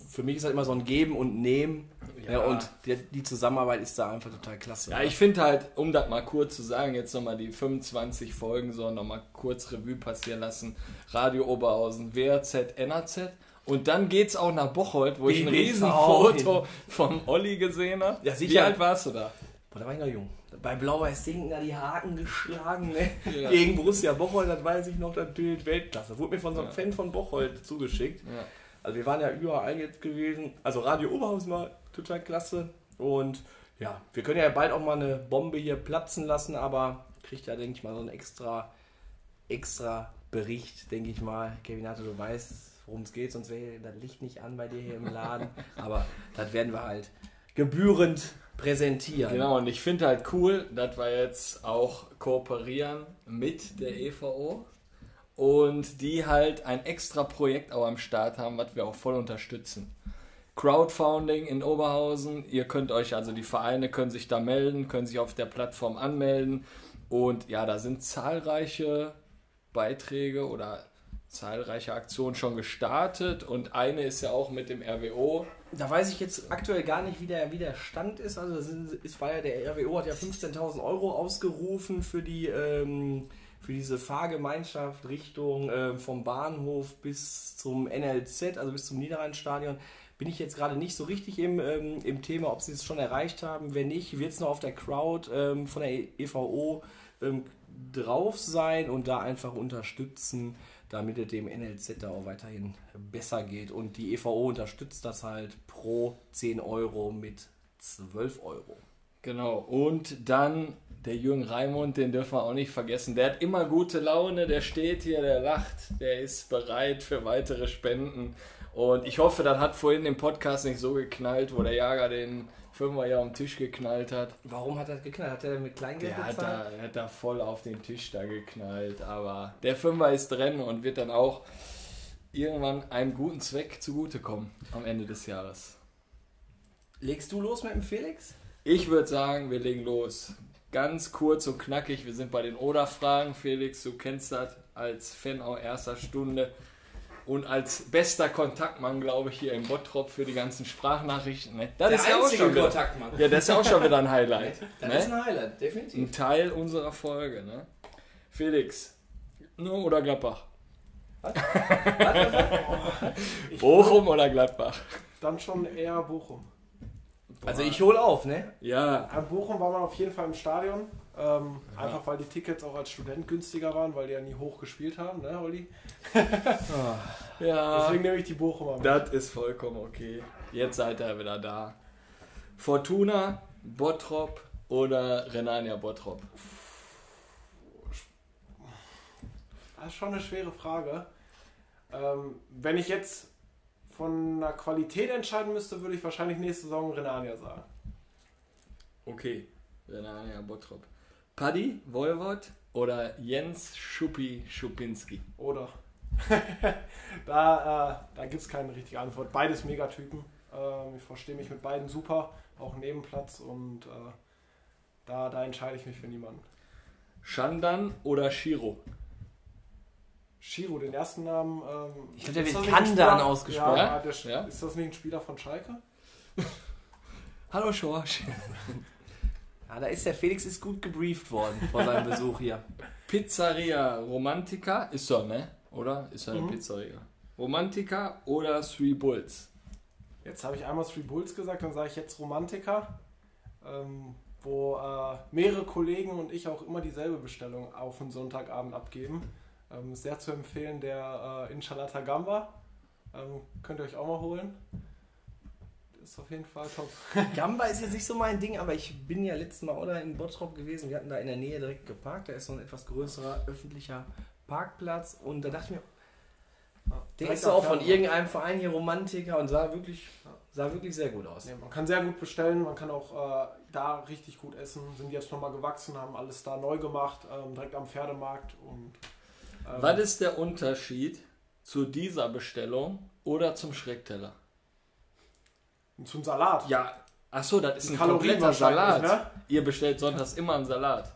für mich ist das immer so ein Geben und Nehmen. Ja. Ja. und die, die Zusammenarbeit ist da einfach total klasse. Ja, ich finde halt, um das mal kurz zu sagen, jetzt nochmal die 25 Folgen so nochmal kurz Revue passieren lassen. Radio Oberhausen, WRZ, NRZ. Und dann geht's auch nach Bocholt, wo ich ein. Riesenfoto vom Olli gesehen habe. Ja, sicher. Wie alt warst du da? Boah, da war ich noch jung. Bei Blau-Weiß Sinken da die Haken geschlagen, ne? Ja. Gegen Borussia Bocholt, das weiß ich noch, das Bild Weltklasse. Wurde mir von so einem Ja. Fan von Bocholt zugeschickt. Ja. Also wir waren ja überall jetzt gewesen. Also Radio Oberhausen war total klasse. Und ja, wir können ja bald auch mal eine Bombe hier platzen lassen, aber kriegt ja, denke ich mal, so einen extra, extra Bericht, denke ich mal. Kevin Hatte, du weißt, worum es geht, sonst wäre das Licht nicht an bei dir hier im Laden. aber das werden wir halt gebührend präsentieren. Genau, und ich finde halt cool, dass wir jetzt auch kooperieren mit der EVO und die halt ein extra Projekt auch am Start haben, was wir auch voll unterstützen. Crowdfunding in Oberhausen, ihr könnt euch, also die Vereine können sich da melden, können sich auf der Plattform anmelden und ja, da sind zahlreiche Beiträge oder zahlreiche Aktionen schon gestartet und eine ist ja auch mit dem RWO Da weiß ich jetzt aktuell gar nicht, wie der, wie der Stand ist. Also es war ja der RWO hat ja 15.000 Euro ausgerufen für die ähm, für diese Fahrgemeinschaft Richtung ähm, vom Bahnhof bis zum NLZ, also bis zum Niederrheinstadion. Bin ich jetzt gerade nicht so richtig im, ähm, im Thema, ob sie es schon erreicht haben. Wenn nicht, wird es noch auf der Crowd ähm, von der EVO ähm, drauf sein und da einfach unterstützen, damit es dem NLZ da auch weiterhin besser geht. Und die EVO unterstützt das halt pro 10 Euro mit 12 Euro. Genau, und dann der Jürgen Raimund, den dürfen wir auch nicht vergessen. Der hat immer gute Laune, der steht hier, der lacht, der ist bereit für weitere Spenden. Und ich hoffe, das hat vorhin im Podcast nicht so geknallt, wo der Jager den Fünfer ja am Tisch geknallt hat. Warum hat das geknallt? Hat er mit Kleingeld Der hat bezahlt? da, er hat da voll auf den Tisch da geknallt. Aber der Fünfer ist drin und wird dann auch irgendwann einem guten Zweck zugutekommen am Ende des Jahres. Legst du los mit dem Felix? Ich würde sagen, wir legen los. Ganz kurz und knackig, wir sind bei den Oder-Fragen. Felix, du kennst das als Fan auch erster Stunde und als bester Kontaktmann, glaube ich, hier im Bottrop für die ganzen Sprachnachrichten. Ne? Das ist ja auch schon wieder, Kontaktmann. ja, das ist ja auch schon wieder ein Highlight. Das ne? ist ein Highlight, definitiv. Ein Teil unserer Folge. Ne? Felix, nur oder Gladbach? Bochum oder Gladbach? Dann schon eher Bochum. Also ich hole auf, ne? Ja, An Bochum war man auf jeden Fall im Stadion. Ähm, Einfach weil die Tickets auch als Student günstiger waren, weil die ja nie hoch gespielt haben, ne, Olli? ja. Deswegen nehme ich die Bochumer mit. Das ist vollkommen okay. Jetzt seid ihr wieder da. Fortuna, Bottrop oder Renania Bottrop? Das ist schon eine schwere Frage. Ähm, wenn ich jetzt von einer Qualität entscheiden müsste, würde ich wahrscheinlich nächste Saison Renania sagen. Okay, Renania Bottrop. Paddy, Wolwot oder Jens Schuppi Schupinski? Oder? da äh, da gibt es keine richtige Antwort. Beides Megatypen. Ähm, ich verstehe mich mit beiden super, auch Nebenplatz und äh, da, da entscheide ich mich für niemanden. Shandan oder Shiro? Shiro, den ersten Namen. Ähm, Ich glaub, der wird Kandan ausgesprochen. Ja, der, Ja? Ist das nicht ein Spieler von Schalke? Hallo Schorsch. Ja, da ist der Felix ist gut gebrieft worden vor seinem Besuch hier. Pizzeria Romantica ist doch, ne? Oder? Ist ja eine Mhm. Pizzeria. Romantica oder Three Bulls? Jetzt habe ich einmal Three Bulls gesagt, dann sage ich jetzt Romantiker, ähm, wo äh, mehrere Kollegen und ich auch immer dieselbe Bestellung auf den Sonntagabend abgeben. Ähm, sehr zu empfehlen, der äh, Inchalata Gamba. Ähm, könnt ihr euch auch mal holen. Ist auf jeden Fall top. Gamba ist jetzt nicht so mein Ding, aber ich bin ja letztes Mal oder in Bottrop gewesen. Wir hatten da in der Nähe direkt geparkt. Da ist so ein etwas größerer öffentlicher Parkplatz. Und da dachte ich mir, der Direkt ist auch von irgendeinem Verein hier Romantiker und sah wirklich Sah wirklich sehr gut aus. Nee, man kann sehr gut bestellen, man kann auch äh, da richtig gut essen. Sind jetzt nochmal gewachsen, haben alles da neu gemacht, ähm, direkt am Pferdemarkt. Und, Was ist der Unterschied zu dieser Bestellung oder zum Schreckteller? Zum Salat. Ja, ach so, das ist ein Kalorien kompletter Salat. ne? Ihr bestellt sonntags immer einen Salat.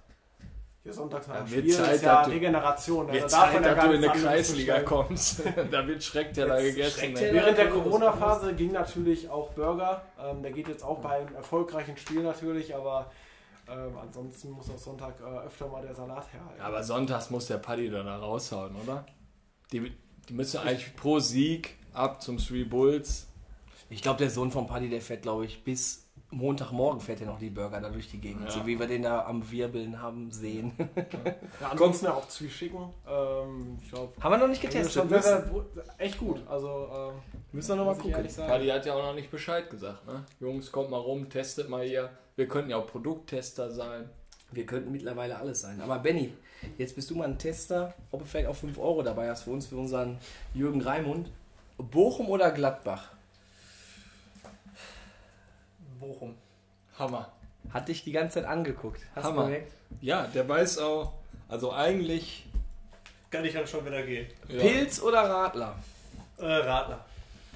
Hier sonntags nach Ja, Spiel Zeit, ist ja du- Regeneration. Wird also Zeit, dass du in eine Kreisliga kommst. da wird Schreckteller gegessen. Schreckteller-. Während der Corona-Phase ging natürlich auch Burger. Ähm, der geht jetzt auch bei einem erfolgreichen Spiel natürlich, aber ähm, ansonsten muss auch Sonntag äh, öfter mal der Salat her. Ja, aber sonntags muss der Paddy dann da raushauen, oder? Die, die müssen eigentlich pro Sieg ab zum Three Bulls. Ich glaube, der Sohn von Paddy, der fährt, glaube ich, bis Montagmorgen fährt er noch die Burger da durch die Gegend. Ja. So wie wir den da am Wirbeln haben sehen. Ja, ansonsten ja auch Zwieschicken. Ähm, ich glaube, haben wir noch nicht getestet. schon echt gut. Also ähm, müssen wir noch mal gucken. Paddy hat ja auch noch nicht Bescheid gesagt, ne? Jungs, kommt mal rum, testet mal hier. Wir könnten ja auch Produkttester sein. Wir könnten mittlerweile alles sein. Aber Benny, jetzt bist du mal ein Tester, ob du vielleicht auch 5 Euro dabei hast für uns, für unseren Jürgen Raimund. Bochum oder Gladbach? Bochum. Hammer. Hat dich die ganze Zeit angeguckt. Hast du Hammer. gemerkt? Ja, der weiß auch, also eigentlich. Kann ich dann schon wieder gehen. Ja, Pilz oder Radler? Äh, Radler.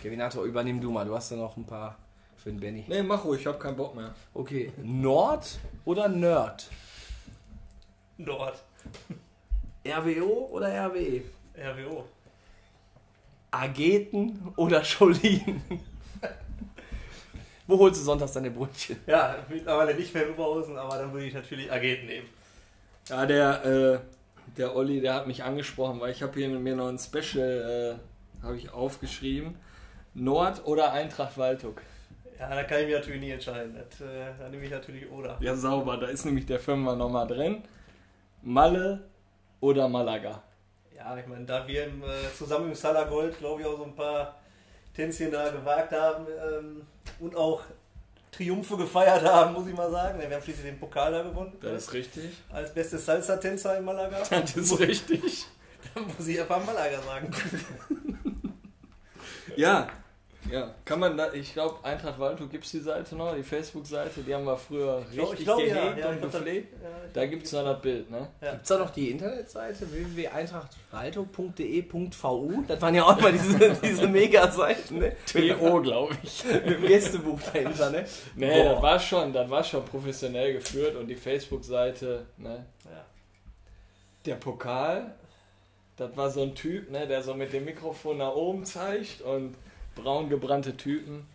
Kevinator, übernimm du mal. Du hast ja noch ein paar für den Benny. Nee, mach ruhig, ich hab keinen Bock mehr. Okay. Nord oder Nerd? Nord. RWO oder RWE? RWO. Ageten oder Scholin? Wo holst du sonntags deine Brötchen? Ja, mittlerweile nicht mehr Oberhausen, aber dann würde ich natürlich Agenten nehmen. Ja, der, äh, der Olli, der hat mich angesprochen, weil ich habe hier mir noch ein Special, äh, habe ich aufgeschrieben. Nord oder Eintracht Waldhoek? Ja, da kann ich mich natürlich nie entscheiden. Das, äh, da nehme ich natürlich Oder. Ja, sauber, da ist nämlich der Fünfer nochmal drin. Malle oder Malaga? Ja, ich meine, da wir im, äh, zusammen im Salagold, glaube ich, auch so ein paar Tänzchen da gewagt haben ähm, und auch Triumphe gefeiert haben, muss ich mal sagen. Wir haben schließlich den Pokal da gewonnen. Das ist richtig. Als bestes Salsa-Tänzer in Malaga. Das ist richtig. Dann muss ich einfach Malaga sagen. Ja. Ja, kann man da, ich glaube, Eintracht Waldhoek gibt es die Seite noch, die Facebook-Seite, die haben wir früher richtig glaub- ja. gehegt Ja, und glaub, gepflegt. Ja, Da gibt es noch das Bild, ne? Gibt es da noch die Internetseite www.eintrachtwaldhoek.de.vu? Das waren ja auch mal diese, diese Mega-Seiten, ne? TO, glaube ich. Mit dem Gästebuch dahinter, ne? Nee, Boah. das war schon, das war schon professionell geführt und die Facebook-Seite, ne? Ja. Der Pokal, das war so ein Typ, ne, der so mit dem Mikrofon nach oben zeigt und braun gebrannte Typen.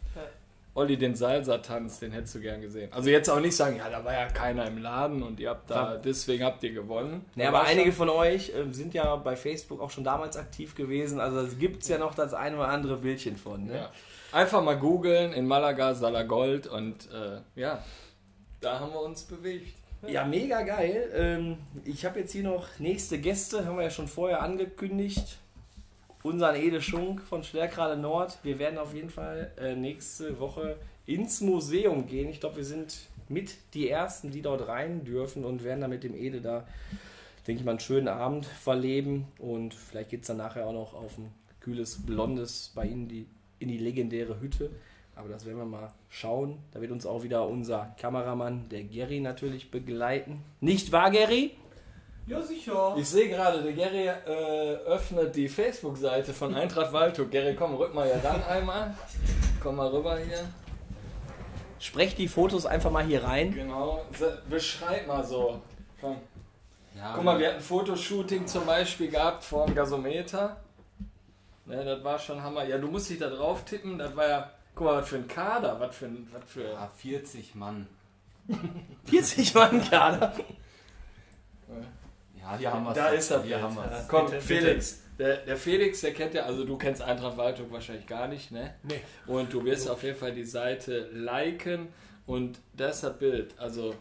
Olli, den Salsa-Tanz, den hättest du gern gesehen. Also jetzt auch nicht sagen, ja, da war ja keiner im Laden und ihr habt da, deswegen habt ihr gewonnen. Ne, aber einige schon- von euch äh, sind ja bei Facebook auch schon damals aktiv gewesen. Also es gibt ja noch das eine oder andere Bildchen von, ne? Ja. Einfach mal googeln, in Malaga, Salagold und äh, ja, da haben wir uns bewegt. Ja, mega geil. Ähm, ich habe jetzt hier noch nächste Gäste, haben wir ja schon vorher angekündigt. Unseren Ede Schunk von Stärkrade Nord. Wir werden auf jeden Fall äh, nächste Woche ins Museum gehen. Ich glaube, wir sind mit die Ersten, die dort rein dürfen und werden dann mit dem Ede da, denke ich mal, einen schönen Abend verleben. Und vielleicht geht es dann nachher auch noch auf ein kühles Blondes bei Ihnen die, in die legendäre Hütte. Aber das werden wir mal schauen. Da wird uns auch wieder unser Kameramann, der Gary, natürlich begleiten. Nicht wahr, Gary? Ja, sicher. Ich sehe gerade, der Gary äh, öffnet die Facebook-Seite von Eintracht Waldhoek. Gary, komm, rück mal hier ran einmal. Komm mal rüber hier. Sprecht die Fotos einfach mal hier rein. Genau. Beschreib mal so. Komm. Ja, Guck mal, wir hatten ein Fotoshooting zum Beispiel gehabt vor dem Gasometer. Ne, das war schon Hammer. Ja, du musst dich da drauf tippen. Das war ja, guck mal, was für ein Kader, was für ein, was für. ja, 40 Mann. 40 Mann Kader. Ja, hier haben wir Da ist er. Hier haben wir Komm, Bitte, Felix. Der, der Felix, der kennt ja, also du kennst Eintracht Waldhoek wahrscheinlich gar nicht, ne? Nee. Und du wirst auf jeden Fall die Seite liken und das ist das Bild. Also,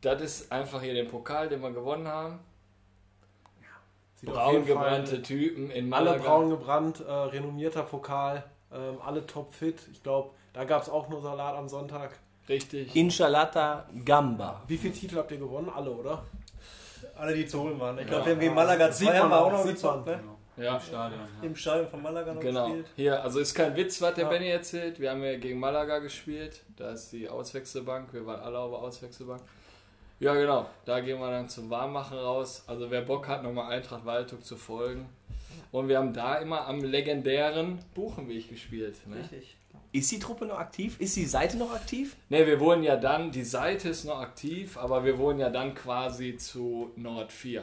das ist einfach hier den Pokal, den wir gewonnen haben. Auf Braun gebrannte Typen in Alle Malaga. braun gebrannt, äh, renommierter Pokal, ähm, alle topfit. Ich glaube, da gab es auch nur Salat am Sonntag. Richtig. Inchalata Gamba. Wie viele Titel habt ihr gewonnen? Alle, oder? Alle, die zu holen waren. Ich Ja. glaube, wir haben gegen Malaga Sieht 2 haben wir auch noch gezockt, ne? Ja, Im Stadion. Ja. Im Stadion von Malaga noch genau. gespielt. Hier, also ist kein Witz, was der Ja. Benny erzählt. Wir haben ja gegen Malaga gespielt. Da ist die Auswechselbank. Wir waren alle auf der Auswechselbank. Ja, genau. Da gehen wir dann zum Warmmachen raus. Also wer Bock hat, nochmal Eintracht Waldhoek zu folgen. Und wir haben da immer am legendären Buchenweg gespielt. Ne? Richtig. Ist die Truppe noch aktiv? Ist die Seite noch aktiv? Ne, wir wurden ja dann, die Seite ist noch aktiv, aber wir wurden ja dann quasi zu Nord 4.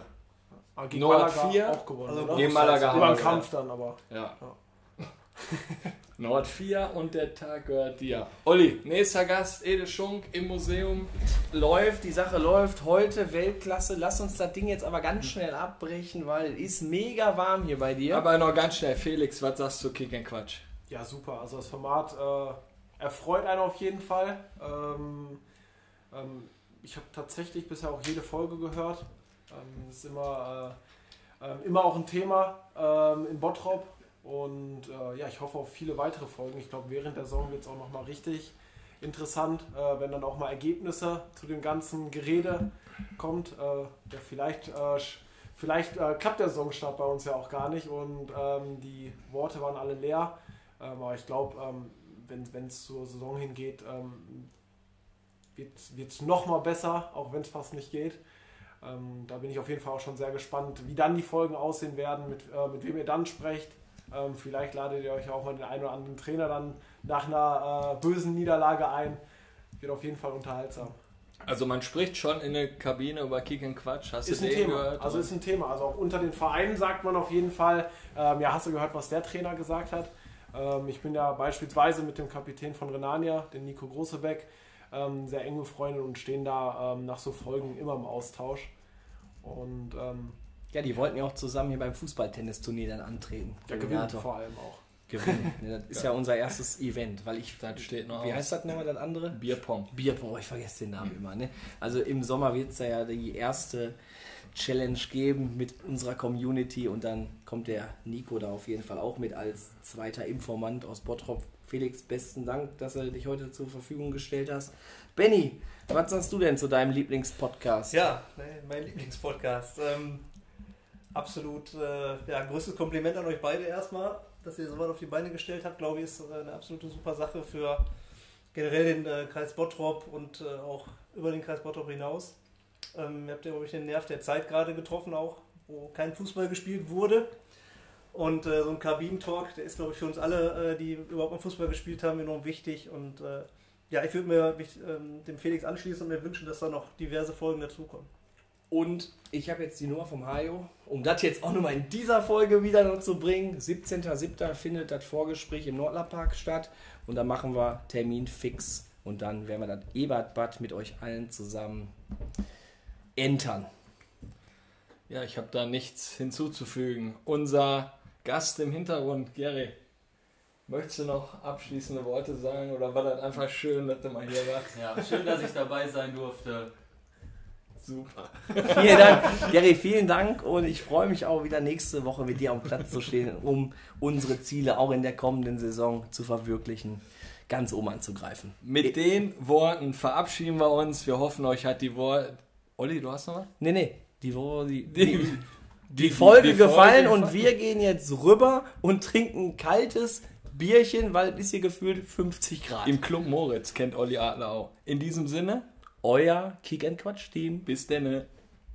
Ah, Gegen Nord Malaga vier. auch gewonnen. Also gegen Malaga haben wir Kampf dann aber. Ja. Nord 4 und der Tag gehört dir. Olli, nächster Gast, Ede Schunk im Museum. Läuft, die Sache läuft. Heute Weltklasse. Lass uns das Ding jetzt aber ganz schnell abbrechen, weil es ist mega warm hier bei dir. Aber noch ganz schnell, Felix, was sagst du, Kick and Quatsch? Ja, super. Also das Format äh, erfreut einen auf jeden Fall. Ähm, ähm, ich habe tatsächlich bisher auch jede Folge gehört. Ähm, ist immer, äh, ähm, immer auch ein Thema ähm, in Bottrop. Und äh, ja, ich hoffe auf viele weitere Folgen. Ich glaube, während der Saison wird es auch nochmal richtig interessant, äh, wenn dann auch mal Ergebnisse zu dem ganzen Gerede kommt. Äh, ja, vielleicht äh, vielleicht äh, klappt der Saisonstart bei uns ja auch gar nicht und ähm, die Worte waren alle leer. Aber ich glaube, ähm, wenn es zur Saison hingeht, ähm, wird es nochmal besser, auch wenn es fast nicht geht. Ähm, da bin ich auf jeden Fall auch schon sehr gespannt, wie dann die Folgen aussehen werden, mit, äh, mit wem ihr dann sprecht. Ähm, vielleicht ladet ihr euch auch mal den einen oder anderen Trainer dann nach einer äh, bösen Niederlage ein. Wird auf jeden Fall unterhaltsam. Also man spricht schon in der Kabine über Kick and Quatsch. Hast Ist du ein Thema. gehört? Also ist ein Thema. Also auch unter den Vereinen sagt man auf jeden Fall, ähm, ja, hast du gehört, was der Trainer gesagt hat? Ähm, ich bin ja beispielsweise mit dem Kapitän von Renania, den Nico Großebeck, ähm, sehr eng befreundet und stehen da ähm, nach so Folgen immer im Austausch. Und ähm, Ja, die wollten ja auch zusammen hier beim Fußballtennisturnier dann antreten. gewinnt Renato. vor allem auch. Gewinnen. Ja, das ist ja unser erstes Event, weil ich. Das steht noch Wie aus. heißt das nochmal, das andere? Bierpong. Bierpong, ich vergesse den Namen immer. Ne? Also im Sommer wird es da ja die erste Challenge geben mit unserer Community und dann kommt der Nico da auf jeden Fall auch mit als zweiter Informant aus Bottrop. Felix, besten Dank, dass du dich heute zur Verfügung gestellt hast. Benny, was sagst du denn zu deinem Lieblingspodcast? Ja, mein Lieblingspodcast. Ähm, absolut, äh, ja, größtes Kompliment an euch beide erstmal, dass ihr sowas auf die Beine gestellt habt. Glaube ich, ist äh, eine absolute super Sache für generell den äh, Kreis Bottrop und äh, auch über den Kreis Bottrop hinaus. Ähm, ihr habt ja, glaube ich, den Nerv der Zeit gerade getroffen, auch wo kein Fußball gespielt wurde. Und äh, so ein Kabinentalk, der ist, glaube ich, für uns alle, äh, die überhaupt mal Fußball gespielt haben, enorm wichtig. Und äh, ja, ich würde mir mich, ähm, dem Felix anschließen und mir wünschen, dass da noch diverse Folgen dazukommen. Und ich habe jetzt die Nummer vom Hajo, um das jetzt auch nochmal in dieser Folge wieder noch zu bringen. 17.07. findet das Vorgespräch im Nordlerpark statt und da machen wir Termin fix und dann werden wir das Ebertbad mit euch allen zusammen entern. Ja, ich habe da nichts hinzuzufügen. Unser Gast im Hintergrund, Gary. Möchtest du noch abschließende Worte sagen oder war das einfach schön, dass du mal hier warst? Ja, schön, dass ich dabei sein durfte. Super. Vielen Dank, Gary, vielen Dank und ich freue mich auch wieder nächste Woche mit dir am Platz zu stehen, um unsere Ziele auch in der kommenden Saison zu verwirklichen, ganz oben anzugreifen. Mit den Worten verabschieden wir uns. Wir hoffen, euch hat die Worte. Olli, du hast noch was? Nee, nee, die, die, Die- die, Folge die Folge gefallen und gefallen. wir gehen jetzt rüber und trinken kaltes Bierchen, weil es ist hier gefühlt 50 Grad. Im Club Moritz kennt Olli Adler auch. In diesem Sinne, Euer Kick and Quatsch Team. bis denne.